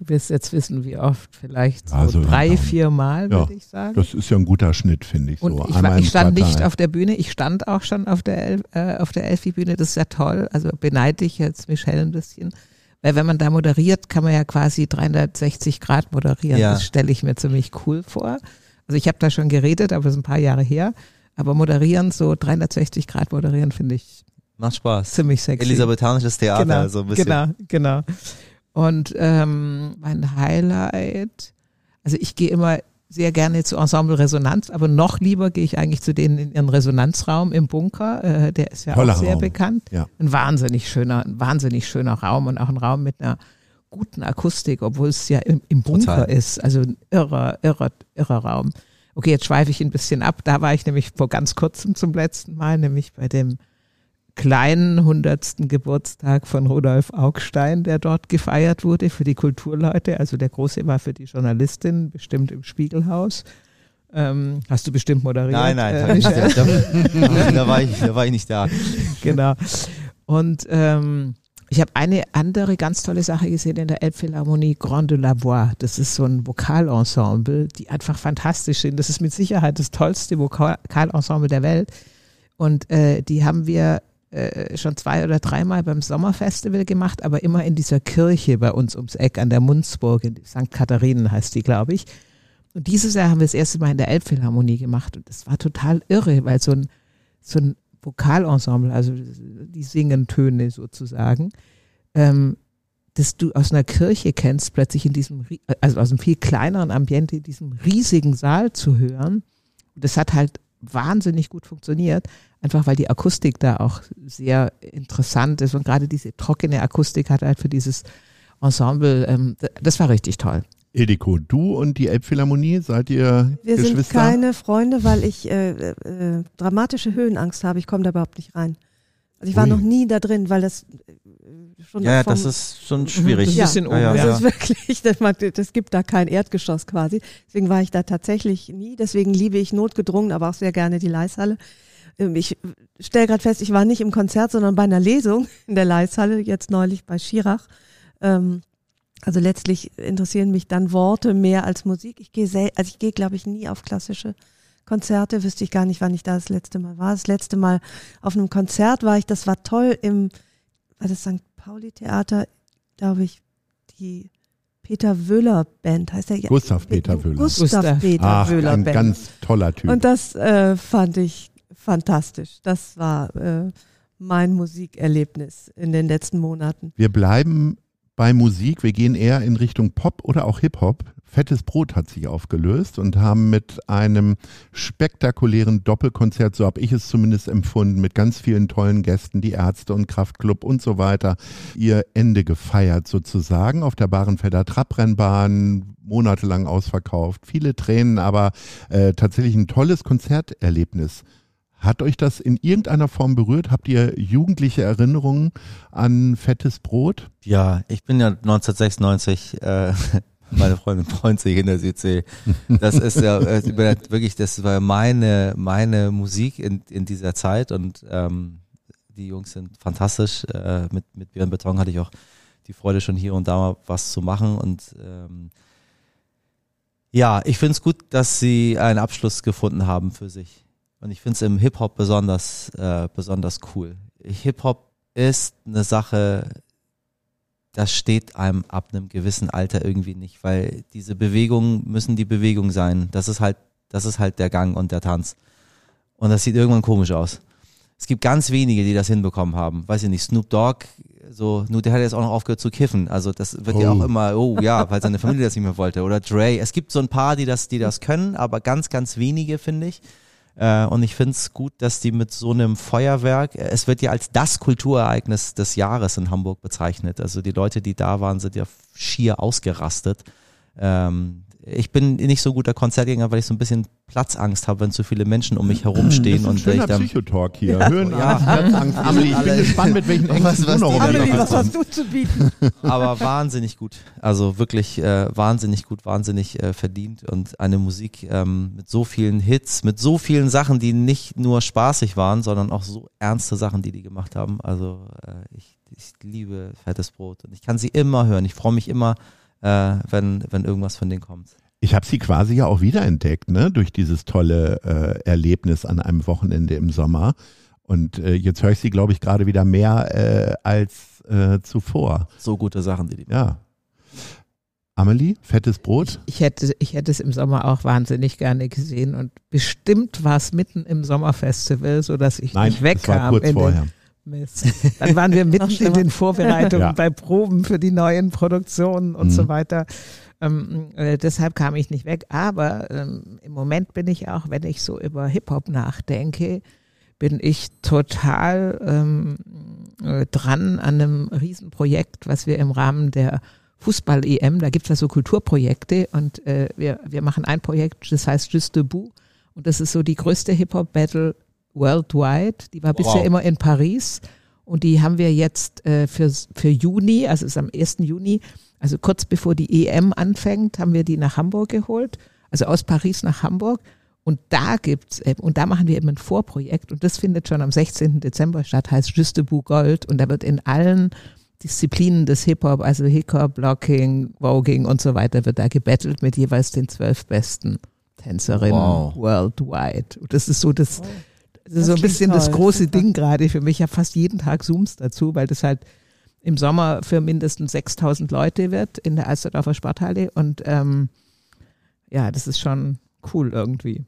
Wirst jetzt wissen, wie oft, vielleicht so Also, drei, ja. vier Mal, Ja, würde ich sagen. Das ist ja ein guter Schnitt, finde ich. Und so. ich, war, im ich stand Quartal. nicht auf der Bühne, ich stand auch schon auf der, äh, auf der Elfi-Bühne, das ist ja toll, also beneide ich jetzt Michelle ein bisschen, weil wenn man da moderiert, kann man ja quasi 360 Grad moderieren, Ja. das stelle ich mir ziemlich cool vor. Also ich habe da schon geredet, aber es ist ein paar Jahre her, aber moderieren, so 360 Grad moderieren, finde ich Macht Spaß. ziemlich sexy. Elisabethanisches Theater, genau, so ein bisschen. Genau, genau. Und ähm, mein Highlight, also ich gehe immer sehr gerne zu Ensemble Resonanz, aber noch lieber gehe ich eigentlich zu denen in ihren Resonanzraum im Bunker. Äh, der ist ja Toller auch sehr Raum. bekannt. Ja. Ein wahnsinnig schöner, ein wahnsinnig schöner Raum und auch ein Raum mit einer guten Akustik, obwohl es ja im, im Bunker Total. ist. Also ein irrer, irrer, irrer Raum. Okay, jetzt schweife ich ein bisschen ab. Da war ich nämlich vor ganz kurzem zum letzten Mal, nämlich bei dem kleinen hundertsten Geburtstag von Rudolf Augstein, der dort gefeiert wurde für die Kulturleute. Also der große war für die Journalistin, bestimmt im Spiegelhaus. Ähm, hast du bestimmt moderiert? Nein, nein, äh, da, da, da, war ich, da war ich nicht da. Genau. Und ähm, ich habe eine andere ganz tolle Sache gesehen in der Elbphilharmonie Grand de la Voix. Das ist so ein Vokalensemble, die einfach fantastisch sind. Das ist mit Sicherheit das tollste Vokalensemble der Welt. Und äh, die haben wir äh, schon zwei oder dreimal beim Sommerfestival gemacht, aber immer in dieser Kirche bei uns ums Eck an der Munzburg, in St. Katharinen heißt die, glaube ich. Und dieses Jahr haben wir das erste Mal in der Elbphilharmonie gemacht und das war total irre, weil so ein, so ein Vokalensemble, also die singen Töne sozusagen, ähm, dass du aus einer Kirche kennst, plötzlich in diesem, also aus einem viel kleineren Ambiente, in diesem riesigen Saal zu hören. Das hat halt wahnsinnig gut funktioniert, einfach weil die Akustik da auch sehr interessant ist und gerade diese trockene Akustik hat halt für dieses Ensemble, ähm, das war richtig toll. Ildiko, du und die Elbphilharmonie, seid ihr Wir Geschwister? sind keine Freunde, weil ich äh, äh, dramatische Höhenangst habe. Ich komme da überhaupt nicht rein. Also ich war Ui. noch nie da drin, weil das äh, schon Ja, ja, das ist schon schwierig. Das ist ein bisschen ja, ja, oben, das ja. ist wirklich, das, man- das gibt da kein Erdgeschoss quasi. Deswegen war ich da tatsächlich nie. Deswegen liebe ich notgedrungen, aber auch sehr gerne die Leishalle. Ähm, Ich stelle gerade fest, ich war nicht im Konzert, sondern bei einer Lesung in der Leishalle, jetzt neulich bei Schirach. Ähm, Also letztlich interessieren mich dann Worte mehr als Musik. Ich gehe sel also ich gehe, glaube ich, nie auf klassische Konzerte. Wüsste ich gar nicht, wann ich da das letzte Mal war. Das letzte Mal auf einem Konzert war ich, das war toll im, war das St. Pauli Theater, glaube ich, die Peter Wöhler Band, heißt der? ja- Gustav Peter Wöhler. Gustav, Gustav. Peter Ach, Wöhler ein Band. ganz toller Typ. Und das äh, fand ich fantastisch. Das war äh, mein Musikerlebnis in den letzten Monaten. Wir bleiben bei Musik. Wir gehen eher in Richtung Pop oder auch Hip-Hop. Fettes Brot hat sich aufgelöst und haben mit einem spektakulären Doppelkonzert, so habe ich es zumindest empfunden, mit ganz vielen tollen Gästen, die Ärzte und Kraftklub und so weiter, ihr Ende gefeiert sozusagen auf der Bahrenfelder Trabrennbahn, monatelang ausverkauft, viele Tränen, aber äh, tatsächlich ein tolles Konzerterlebnis. Hat euch das in irgendeiner Form berührt? Habt ihr jugendliche Erinnerungen an fettes Brot? Ja, ich bin ja 1996, äh, meine Freundin freut sich in der Südsee. Das ist ja äh, wirklich, das war meine, meine Musik in, in dieser Zeit und ähm, die Jungs sind fantastisch. Äh, mit, mit Björn Beton hatte ich auch die Freude, schon hier und da mal was zu machen und ähm, ja, ich finde es gut, dass sie einen Abschluss gefunden haben für sich. Und ich finde es im Hip-Hop besonders, äh, besonders cool. Hip-Hop ist eine Sache, das steht einem ab einem gewissen Alter irgendwie nicht, weil diese Bewegungen müssen die Bewegung sein. Das ist halt, das ist halt der Gang und der Tanz. Und das sieht irgendwann komisch aus. Es gibt ganz wenige, die das hinbekommen haben. Weiß ich nicht, Snoop Dogg, so, nur der hat jetzt auch noch aufgehört zu kiffen. Also das wird ja Oh. auch immer, oh ja, weil seine Familie das nicht mehr wollte. Oder Dre. Es gibt so ein paar, die das, die das können, aber ganz, ganz wenige, finde ich. Äh, und ich finde es gut, dass die mit so einem Feuerwerk, äh, es wird ja als das Kulturereignis des Jahres in Hamburg bezeichnet. Also die Leute, die da waren, sind ja schier ausgerastet. Ähm, ich bin nicht so guter Konzertgänger, weil ich so ein bisschen Platzangst habe, wenn zu viele Menschen um mich herumstehen das und ist ein ich schöner dann Psychotalk hier. Ja. Höhenangst, Ja. Herzangst. Amelie, ich bin gespannt, mit welchen Was- Ängsten was du noch. Amelie, was hast du zu bieten? aber wahnsinnig gut. Also wirklich äh, wahnsinnig gut, wahnsinnig äh, verdient und eine Musik ähm, mit so vielen Hits, mit so vielen Sachen, die nicht nur spaßig waren, sondern auch so ernste Sachen, die die gemacht haben. Also äh, ich, ich liebe Fettes Brot und ich kann sie immer hören. Ich freue mich immer, äh, wenn, wenn irgendwas von denen kommt. Ich habe sie quasi ja auch wiederentdeckt, ne, durch dieses tolle äh, Erlebnis an einem Wochenende im Sommer. Und äh, jetzt höre ich sie, glaube ich, gerade wieder mehr äh, als äh, zuvor. So gute Sachen, die die Ja. Amelie, fettes Brot? Ich hätte, ich hätte es im Sommer auch wahnsinnig gerne gesehen und bestimmt war es mitten im Sommerfestival, so dass ich Nein, nicht das war wegkam. kurz in den- vorher. Mist. Dann waren wir mitten in den Vorbereitungen Ja. bei Proben für die neuen Produktionen und Mhm. so weiter. Ähm, äh, deshalb kam ich nicht weg. Aber ähm, im Moment bin ich auch, wenn ich so über Hip-Hop nachdenke, bin ich total ähm, äh, dran an einem Riesenprojekt, was wir im Rahmen der Fußball-EM, da gibt es ja so Kulturprojekte und äh, wir, wir machen ein Projekt, das heißt Just Debout und das ist so die größte Hip-Hop-Battle worldwide. Die war bisher immer in Paris und die haben wir jetzt äh, für, für Juni, also es ist am 1. Juni, also kurz bevor die EM anfängt, haben wir die nach Hamburg geholt, also aus Paris nach Hamburg. Und da gibt's und da machen wir eben ein Vorprojekt und das findet schon am 16. Dezember statt, heißt Juste Juste Gold und da wird in allen Disziplinen des Hip-Hop, also Hip-Hop, Blocking, Voging und so weiter, wird da gebettelt mit jeweils den zwölf besten Tänzerinnen wow. worldwide. Und das ist so das, das, ist so ein bisschen toll. das große Ding gerade für mich. Ich habe fast jeden Tag Zooms dazu, weil das halt im Sommer für mindestens 6000 Leute wird in der Alsterdorfer Sporthalle und ähm, ja, das ist schon cool irgendwie.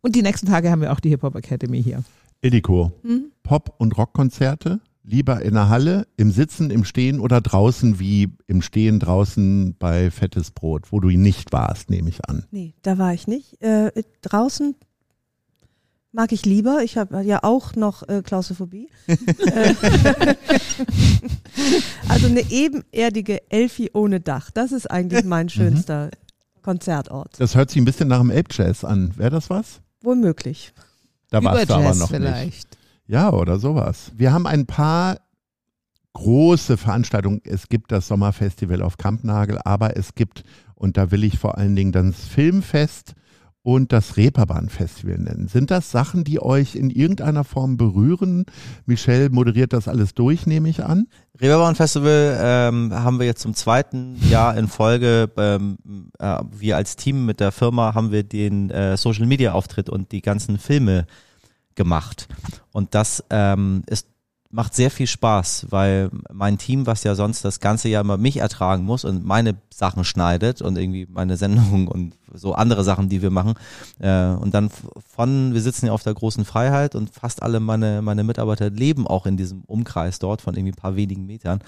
Und die nächsten Tage haben wir auch die Hip-Hop Academy hier. Ediko, hm? Pop- und Rockkonzerte? Lieber in der Halle, im Sitzen, im Stehen oder draußen wie im Stehen draußen bei Fettes Brot, wo du nicht warst, nehme ich an. Nee, da war ich nicht. Äh, draußen mag ich lieber. Ich habe ja auch noch äh, Klaustrophobie. Äh, also eine ebenerdige Elfi ohne Dach. Das ist eigentlich mein mhm. schönster mhm. Konzertort. Das hört sich ein bisschen nach dem Ape Jazz an. Wäre das was? Womöglich. Da warst du aber noch vielleicht. nicht. Ja, oder sowas. Wir haben ein paar große Veranstaltungen. Es gibt das Sommerfestival auf Kampnagel, aber es gibt, und da will ich vor allen Dingen dann das Filmfest und das Reeperbahn-Festival nennen. Sind das Sachen, die euch in irgendeiner Form berühren? Michelle moderiert das alles durch, nehme ich an. Reeperbahn-Festival ähm, haben wir jetzt zum zweiten Jahr in Folge. Ähm, äh, wir als Team mit der Firma haben wir den äh, Social-Media-Auftritt und die ganzen Filme gemacht. Und das ähm, ist macht sehr viel Spaß, weil mein Team, was ja sonst das ganze Jahr immer mich ertragen muss und meine Sachen schneidet und irgendwie meine Sendungen und so andere Sachen, die wir machen. Äh, und dann von, wir sitzen ja auf der großen Freiheit und fast alle meine, meine Mitarbeiter leben auch in diesem Umkreis dort von irgendwie ein paar wenigen Metern.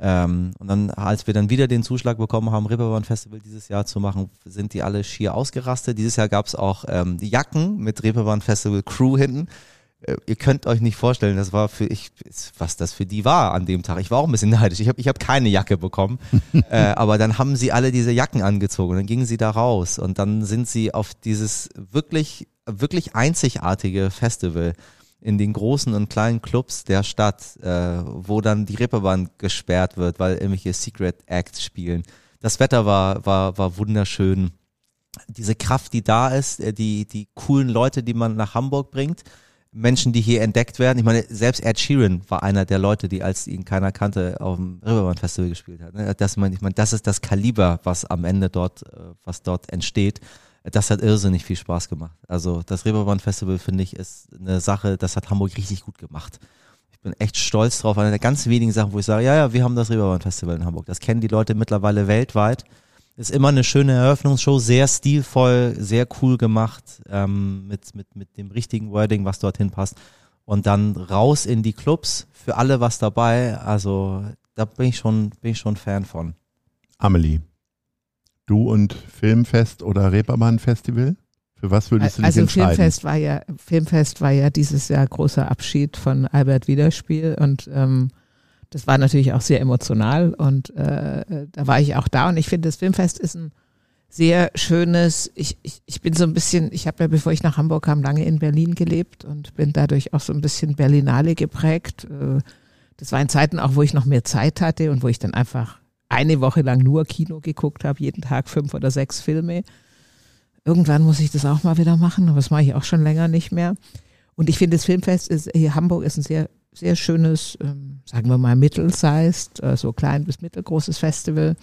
Ähm, und dann, als wir dann wieder den Zuschlag bekommen haben, Ripperbahn Festival dieses Jahr zu machen, sind die alle schier ausgerastet. Dieses Jahr gab es auch ähm, Jacken mit Reeperbahn Festival Crew hinten. Äh, ihr könnt euch nicht vorstellen, das war für ich, was das für die war an dem Tag. Ich war auch ein bisschen neidisch. Ich habe ich hab keine Jacke bekommen, äh, aber dann haben sie alle diese Jacken angezogen und dann gingen sie da raus und dann sind sie auf dieses wirklich, wirklich einzigartige Festival in den großen und kleinen Clubs der Stadt, äh, wo dann die Reeperbahn gesperrt wird, weil irgendwelche Secret Acts spielen. Das Wetter war, war, war wunderschön. Diese Kraft, die da ist, äh, die, die coolen Leute, die man nach Hamburg bringt, Menschen, die hier entdeckt werden. Ich meine, selbst Ed Sheeran war einer der Leute, die, als ihn keiner kannte, auf dem Riverbank Festival gespielt hat. Ne? Das, ich meine, das ist das Kaliber, was am Ende dort, äh, was dort entsteht. Das hat irrsinnig viel Spaß gemacht. Also das Reeperbahn Festival, finde ich, ist eine Sache, das hat Hamburg richtig gut gemacht. Ich bin echt stolz drauf. Eine der ganz wenigen Sachen, wo ich sage, ja, ja, wir haben das Reeperbahn Festival in Hamburg. Das kennen die Leute mittlerweile weltweit. Ist immer eine schöne Eröffnungsshow, sehr stilvoll, sehr cool gemacht, ähm, mit, mit, mit dem richtigen Wording, was dorthin passt. Und dann raus in die Clubs, für alle was dabei. Also da bin ich schon, bin ich schon Fan von. Amelie, du und Filmfest oder Reeperbahn Festival? Für was würdest du dich also entscheiden? Also Filmfest war ja, Filmfest war ja dieses Jahr großer Abschied von Albert Wiederspiel und ähm, das war natürlich auch sehr emotional und äh, da war ich auch da und ich finde, das Filmfest ist ein sehr schönes, ich, ich, ich bin so ein bisschen, ich habe ja, bevor ich nach Hamburg kam, lange in Berlin gelebt und bin dadurch auch so ein bisschen Berlinale geprägt. Äh, das war in Zeiten auch, wo ich noch mehr Zeit hatte und wo ich dann einfach eine Woche lang nur Kino geguckt habe, jeden Tag fünf oder sechs Filme. Irgendwann muss ich das auch mal wieder machen, aber das mache ich auch schon länger nicht mehr. Und ich finde, das Filmfest ist, hier Hamburg ist ein sehr sehr schönes, ähm, sagen wir mal, mittelsized, äh, so klein bis mittelgroßes Festival,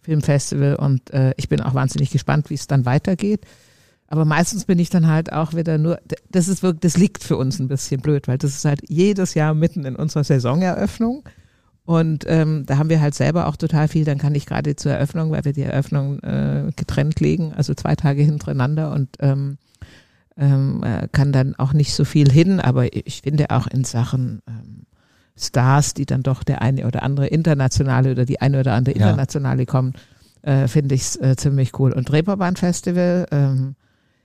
Filmfestival und äh, ich bin auch wahnsinnig gespannt, wie es dann weitergeht. Aber meistens bin ich dann halt auch wieder nur, das ist wirklich, das liegt für uns ein bisschen blöd, weil das ist halt jedes Jahr mitten in unserer Saisoneröffnung. Und ähm, da haben wir halt selber auch total viel. Dann kann ich gerade zur Eröffnung, weil wir die Eröffnung äh, getrennt legen, also zwei Tage hintereinander und ähm, ähm, äh, kann dann auch nicht so viel hin, aber ich finde auch in Sachen ähm, Stars, die dann doch der eine oder andere internationale oder die eine oder andere internationale ja. kommen, äh, finde ich es äh, ziemlich cool. Und Reeperbahn Festival, ähm,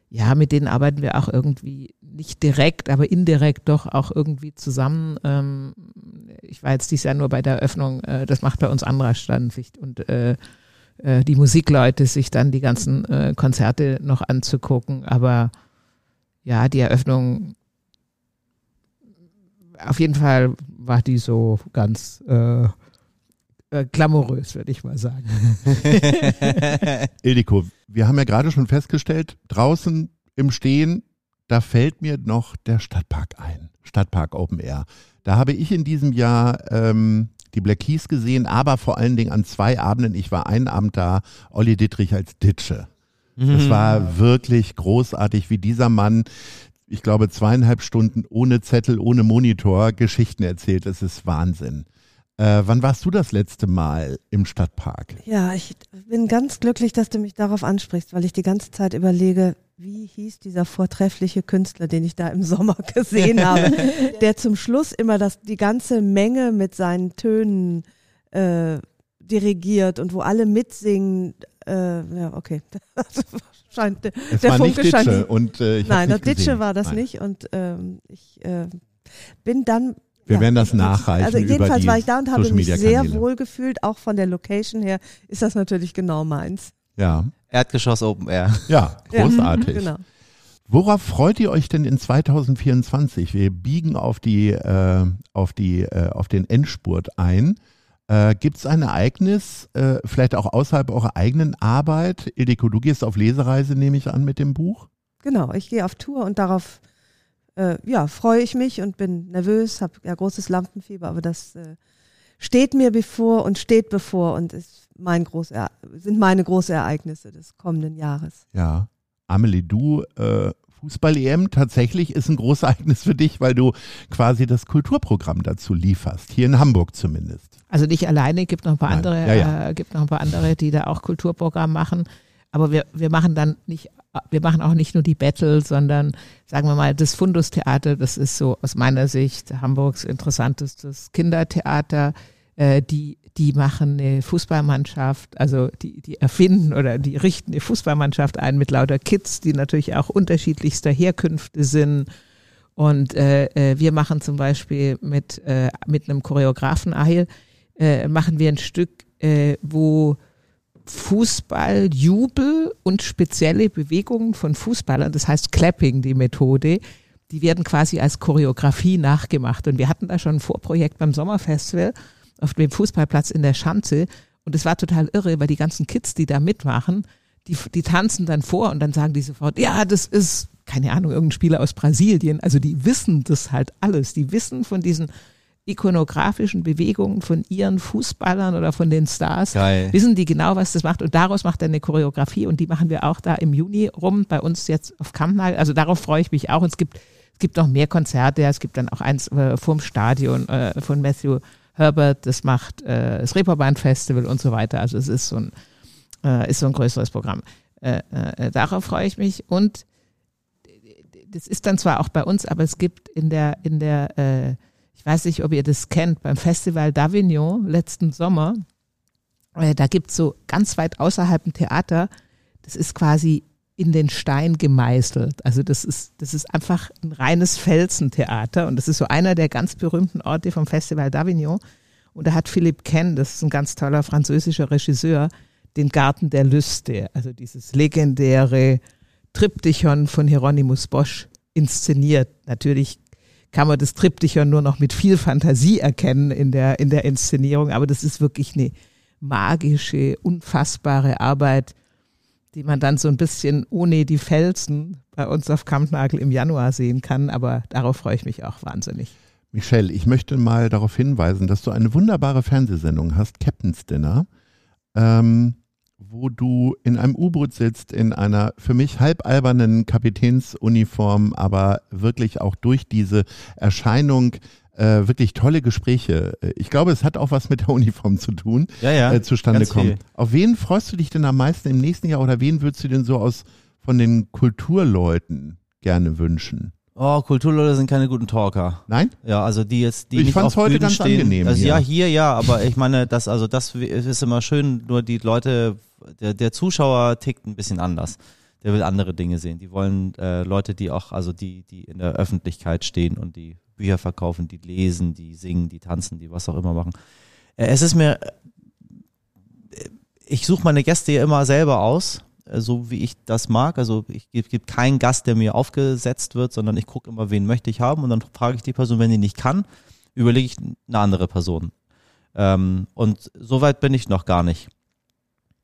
ja, mit denen arbeiten wir auch irgendwie nicht direkt, aber indirekt doch auch irgendwie zusammen. Ähm, ich war jetzt dieses Jahr nur bei der Eröffnung, äh, das macht bei uns anderer Standsicht und äh, äh, die Musikleute sich dann die ganzen äh, Konzerte noch anzugucken. Aber ja, die Eröffnung auf jeden Fall war die so ganz äh, äh, glamourös, würde ich mal sagen. Ildiko, wir haben ja gerade schon festgestellt, draußen im Stehen, da fällt mir noch der Stadtpark ein. Stadtpark Open Air. Da habe ich in diesem Jahr ähm, die Black Keys gesehen, aber vor allen Dingen an zwei Abenden. Ich war einen Abend da, Olli Dittrich als Ditsche. Es mhm. war wirklich großartig, wie dieser Mann, ich glaube, zweieinhalb Stunden ohne Zettel, ohne Monitor Geschichten erzählt. Es ist Wahnsinn. Äh, wann warst du das letzte Mal im Stadtpark? Ja, ich bin ganz glücklich, dass du mich darauf ansprichst, weil ich die ganze Zeit überlege, wie hieß dieser vortreffliche Künstler, den ich da im Sommer gesehen habe, der zum Schluss immer das, die ganze Menge mit seinen Tönen äh, dirigiert und wo alle mitsingen. Äh, ja, okay. scheint, der, es der war Funke nicht scheint Ditsche und äh, ich Nein, das Ditsche war das Nein. nicht und ähm, ich äh, bin dann Wir ja, werden das nachreichen. Also über jedenfalls die war ich da und habe mich sehr wohl gefühlt, auch von der Location her ist das natürlich genau meins. Ja, Erdgeschoss Open Air. ja, großartig. Ja, genau. Worauf freut ihr euch denn in 2024? Wir biegen auf die, äh, auf die, äh, auf den Endspurt ein. Äh, Gibt es ein Ereignis, äh, vielleicht auch außerhalb eurer eigenen Arbeit? Ildiko, du gehst auf Lesereise, nehme ich an, mit dem Buch. Genau, ich gehe auf Tour und darauf äh, ja, freue ich mich und bin nervös, habe ja großes Lampenfieber, aber das äh, steht mir bevor und steht bevor und ist mein groß sind meine große Ereignisse des kommenden Jahres. Ja. Amelie, du, äh, Fußball-EM tatsächlich ist ein großes Ereignis für dich, weil du quasi das Kulturprogramm dazu lieferst, hier in Hamburg zumindest. Also nicht alleine, gibt noch ein paar Nein. andere, Ja, ja. Äh, gibt noch ein paar andere, die da auch Kulturprogramm machen. Aber wir, wir machen dann nicht, wir machen auch nicht nur die Battle, sondern sagen wir mal, das Fundus-Theater, das ist so aus meiner Sicht Hamburgs interessantestes Kindertheater. Äh, die, die machen eine Fußballmannschaft, also die, die erfinden oder die richten eine Fußballmannschaft ein mit lauter Kids, die natürlich auch unterschiedlichster Herkünfte sind. Und äh, äh, wir machen zum Beispiel mit, äh, mit einem Choreografen Ahil, äh, machen wir ein Stück, äh, wo Fußball, Jubel und spezielle Bewegungen von Fußballern, das heißt Clapping, die Methode, die werden quasi als Choreografie nachgemacht. Und wir hatten da schon ein Vorprojekt beim Sommerfestival auf dem Fußballplatz in der Schanze. Und es war total irre, weil die ganzen Kids, die da mitmachen, die, die tanzen dann vor und dann sagen die sofort, ja, das ist, keine Ahnung, irgendein Spieler aus Brasilien. Also die wissen das halt alles. Die wissen von diesen ikonografischen Bewegungen von ihren Fußballern oder von den Stars, Geil. wissen die genau, was das macht. Und daraus macht er eine Choreografie und die machen wir auch da im Juni rum, bei uns jetzt auf Kampnagel. Also darauf freue ich mich auch. Und es gibt, es gibt noch mehr Konzerte. Es gibt dann auch eins äh, vorm Stadion äh, von Matthew Herbert. Das macht äh, das Reeperbahn Festival und so weiter. Also es ist so ein, äh, ist so ein größeres Programm. Äh, äh, darauf freue ich mich. Und das ist dann zwar auch bei uns, aber es gibt in der, in der, äh, ich weiß nicht, ob ihr das kennt, beim Festival d'Avignon letzten Sommer, äh, da gibt's so ganz weit außerhalb ein Theater, das ist quasi in den Stein gemeißelt. Also das ist, das ist einfach ein reines Felsentheater und das ist so einer der ganz berühmten Orte vom Festival d'Avignon. Und da hat Philippe Ken, das ist ein ganz toller französischer Regisseur, den Garten der Lüste, also dieses legendäre Triptychon von Hieronymus Bosch inszeniert. Natürlich kann man das Triptychon nur noch mit viel Fantasie erkennen in der, in der Inszenierung, aber das ist wirklich eine magische, unfassbare Arbeit, die man dann so ein bisschen ohne die Felsen bei uns auf Kampnagel im Januar sehen kann, aber darauf freue ich mich auch wahnsinnig. Michelle, ich möchte mal darauf hinweisen, dass du eine wunderbare Fernsehsendung hast, Captain's Dinner, ähm, wo du in einem U-Boot sitzt, in einer für mich halbalbernen Kapitänsuniform, aber wirklich auch durch diese Erscheinung äh, wirklich tolle Gespräche. Äh, Ich glaube, es hat auch was mit der Uniform zu tun, Ja, ja. äh, zustande kommen. viel. Auf wen freust du dich denn am meisten im nächsten Jahr oder wen würdest du denn so aus von den Kulturleuten gerne wünschen? Oh, Kulturleute sind keine guten Talker. Nein? Ja, also die jetzt, die Ich nicht fand's auf heute Bühnen ganz stehen. angenehm Also hier. ja, hier ja, aber ich meine, das also das ist immer schön. Nur die Leute, der, der Zuschauer tickt ein bisschen anders. Der will andere Dinge sehen. Die wollen äh, Leute, die auch, also die, die in der Öffentlichkeit stehen und die Bücher verkaufen, die lesen, die singen, die tanzen, die was auch immer machen. Äh, es ist mir, äh, ich suche meine Gäste ja immer selber aus, äh, so wie ich das mag. Also ich gebe geb keinen Gast, der mir aufgesetzt wird, sondern ich gucke immer, wen möchte ich haben und dann frage ich die Person, wenn die nicht kann, überlege ich eine andere Person. Ähm, und so weit bin ich noch gar nicht.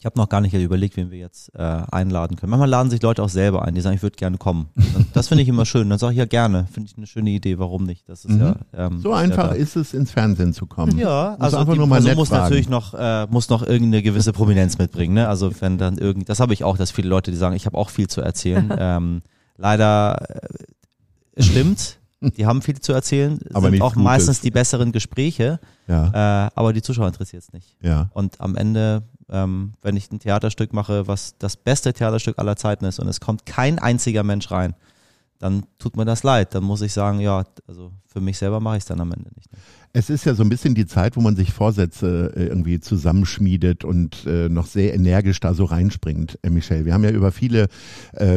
Ich habe noch gar nicht überlegt, wen wir jetzt äh, einladen können. Manchmal laden sich Leute auch selber ein, die sagen, ich würde gerne kommen. Das finde ich immer schön. Dann sage ich ja gerne. Finde ich eine schöne Idee, warum nicht? Das ist mhm. ja, ähm, so einfach ja ist es, ins Fernsehen zu kommen. Ja, also einfach nur mal Person muss fragen. natürlich noch, äh, muss noch irgendeine gewisse Prominenz mitbringen. Ne? Also wenn dann irgendwie, das habe ich auch, dass viele Leute, die sagen, ich habe auch viel zu erzählen. ähm, leider äh, stimmt. Die haben viel zu erzählen, aber sind auch Gutes. meistens die besseren Gespräche. Ja. Äh, aber die Zuschauer interessiert es nicht. Ja. Und am Ende ähm, wenn ich ein Theaterstück mache, was das beste Theaterstück aller Zeiten ist und es kommt kein einziger Mensch rein, dann tut mir das leid. Dann muss ich sagen, ja, also für mich selber mache ich es dann am Ende nicht. Es ist ja so ein bisschen die Zeit, wo man sich Vorsätze äh, irgendwie zusammenschmiedet und äh, noch sehr energisch da so reinspringt, äh, Michelle. Wir haben ja über viele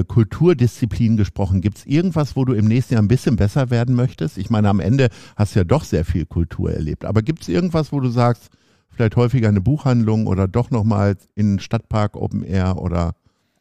Kulturdisziplinen gesprochen. Gibt es irgendwas, wo du im nächsten Jahr ein bisschen besser werden möchtest? Ich meine, am Ende hast du ja doch sehr viel Kultur erlebt. Aber gibt es irgendwas, wo du sagst, vielleicht häufiger eine Buchhandlung oder doch nochmal in Stadtpark Open Air oder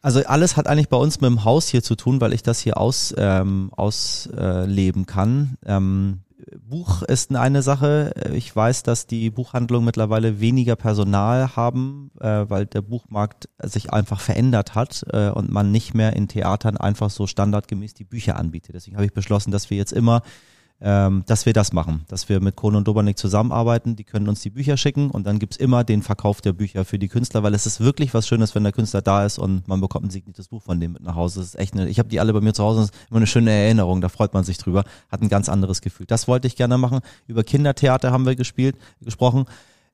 also alles hat eigentlich bei uns mit dem Haus hier zu tun, weil ich das hier aus, ähm, ausleben äh, kann. Ähm, Buch ist eine Sache. Ich weiß, dass die Buchhandlungen mittlerweile weniger Personal haben, äh, weil der Buchmarkt sich einfach verändert hat äh, und man nicht mehr in Theatern einfach so standardgemäß die Bücher anbietet. Deswegen habe ich beschlossen, dass wir jetzt immer ähm, dass wir das machen, dass wir mit Kohn und Dobernick zusammenarbeiten, die können uns die Bücher schicken und dann gibt's immer den Verkauf der Bücher für die Künstler, weil es ist wirklich was Schönes, wenn der Künstler da ist und man bekommt ein signiertes Buch von dem mit nach Hause. Das ist echt eine, ich habe die alle bei mir zu Hause, das ist immer eine schöne Erinnerung, da freut man sich drüber, hat ein ganz anderes Gefühl. Das wollte ich gerne machen. Über Kindertheater haben wir gespielt, gesprochen.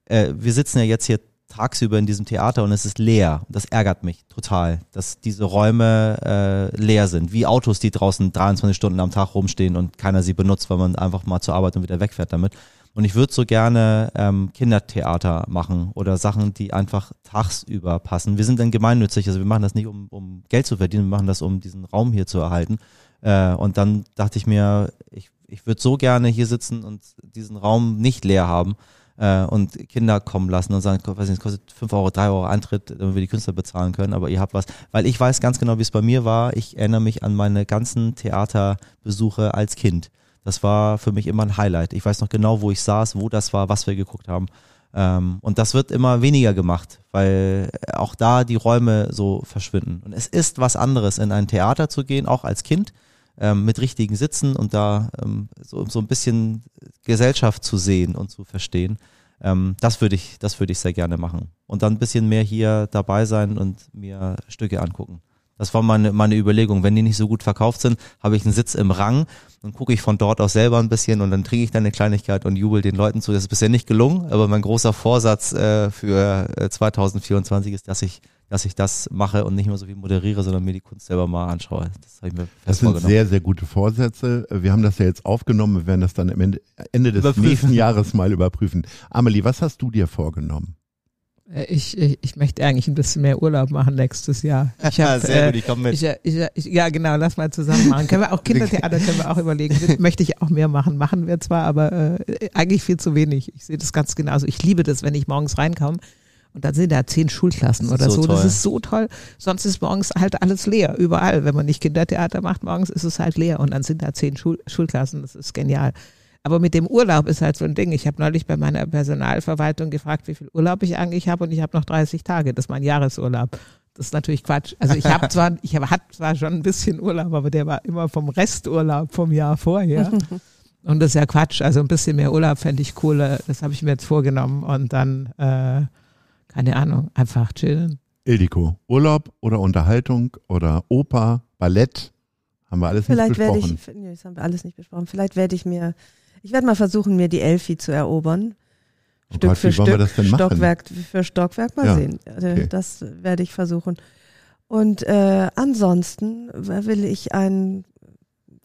Äh, wir sitzen ja jetzt hier tagsüber in diesem Theater und es ist leer. Das ärgert mich total, dass diese Räume äh, leer sind. Wie Autos, die draußen 23 Stunden am Tag rumstehen und keiner sie benutzt, weil man einfach mal zur Arbeit und wieder wegfährt damit. Und ich würde so gerne ähm, Kindertheater machen oder Sachen, die einfach tagsüber passen. Wir sind dann gemeinnützig, also wir machen das nicht, um, um Geld zu verdienen, wir machen das, um diesen Raum hier zu erhalten. Äh, und dann dachte ich mir, ich, ich würde so gerne hier sitzen und diesen Raum nicht leer haben äh, und Kinder kommen lassen und sagen, weiß nicht, es kostet 5 Euro, 3 Euro Eintritt, damit wir die Künstler bezahlen können, aber ihr habt was. Weil ich weiß ganz genau, wie es bei mir war. Ich erinnere mich an meine ganzen Theaterbesuche als Kind. Das war für mich immer ein Highlight. Ich weiß noch genau, wo ich saß, wo das war, was wir geguckt haben. Ähm, und das wird immer weniger gemacht, weil auch da die Räume so verschwinden. Und es ist was anderes, in ein Theater zu gehen, auch als Kind, ähm, mit richtigen Sitzen und da ähm, so, so ein bisschen Gesellschaft zu sehen und zu verstehen. Ähm, das würde ich, das würde ich sehr gerne machen. Und dann ein bisschen mehr hier dabei sein und mir Stücke angucken. Das war meine, meine Überlegung. Wenn die nicht so gut verkauft sind, habe ich einen Sitz im Rang und gucke ich von dort aus selber ein bisschen und dann trinke ich dann eine Kleinigkeit und jubel den Leuten zu. Das ist bisher nicht gelungen, aber mein großer Vorsatz äh, für äh, 2024 ist, dass ich dass ich das mache und nicht mehr so viel moderiere, sondern mir die Kunst selber mal anschaue. Das ich mir Das sind sehr, sehr gute Vorsätze. Wir haben das ja jetzt aufgenommen. Wir werden das dann am Ende, Ende des überprüfen. nächsten Jahres mal überprüfen. Amelie, was hast du dir vorgenommen? Äh, ich, ich, ich möchte eigentlich ein bisschen mehr Urlaub machen nächstes Jahr. Ich hab, Sehr gut, ich komme mit. Ich, ich, ich, ja, genau, lass mal zusammen machen. Können wir auch Kindertheater können wir auch überlegen. möchte ich auch mehr machen. Machen wir zwar, aber äh, eigentlich viel zu wenig. Ich sehe das ganz genauso. Ich liebe das, wenn ich morgens reinkomme und dann sind da zehn Schulklassen oder so. so. Das ist so toll. Sonst ist morgens halt alles leer, überall. Wenn man nicht Kindertheater macht, morgens ist es halt leer und dann sind da zehn Schul Schulklassen. Das ist genial. Aber mit dem Urlaub ist halt so ein Ding. Ich habe neulich bei meiner Personalverwaltung gefragt, wie viel Urlaub ich eigentlich habe und ich habe noch 30 Tage. Das ist mein Jahresurlaub. Das ist natürlich Quatsch. Also ich habe zwar, ich hab, hat zwar schon ein bisschen Urlaub, aber der war immer vom Resturlaub vom Jahr vorher. Und das ist ja Quatsch. Also ein bisschen mehr Urlaub fände ich cool. Das habe ich mir jetzt vorgenommen. Und dann äh, keine Ahnung, einfach chillen. Ildiko, Urlaub oder Unterhaltung oder Oper, Ballett, haben wir alles Vielleicht nicht besprochen. Werde ich, nee, das haben wir alles nicht besprochen. Vielleicht werde ich mir, ich werde mal versuchen, mir die Elfi zu erobern. Oh Stück Gott, für Stück, Stockwerk für Stockwerk, mal ja, sehen. Also okay. Das werde ich versuchen. Und äh, ansonsten will ich ein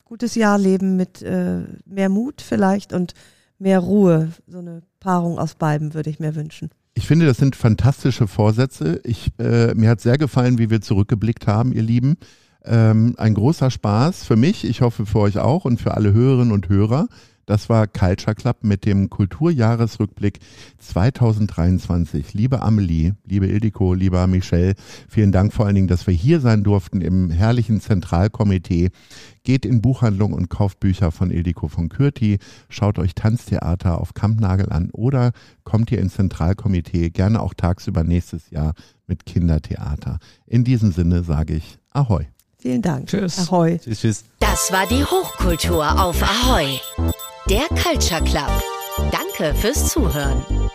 gutes Jahr leben mit äh, mehr Mut vielleicht und mehr Ruhe. So eine Paarung aus beiden würde ich mir wünschen. Ich finde, das sind fantastische Vorsätze. Ich, äh, mir hat sehr gefallen, wie wir zurückgeblickt haben, ihr Lieben. Ähm, ein großer Spaß für mich, ich hoffe für euch auch und für alle Hörerinnen und Hörer. Das war Culture Club mit dem Kulturjahresrückblick 2023. Liebe Amelie, liebe Ildiko, lieber Michel, vielen Dank vor allen Dingen, dass wir hier sein durften im herrlichen Zentralkomitee. Geht in Buchhandlung und kauft Bücher von Ildiko von Kürti, schaut euch Tanztheater auf Kampnagel an oder kommt ihr ins Zentralkomitee, gerne auch tagsüber nächstes Jahr mit Kindertheater. In diesem Sinne sage ich Ahoi. Vielen Dank. Tschüss. Ahoi. Tschüss, tschüss. Das war die Hochkultur auf Ahoi. Der Culture Club. Danke fürs Zuhören.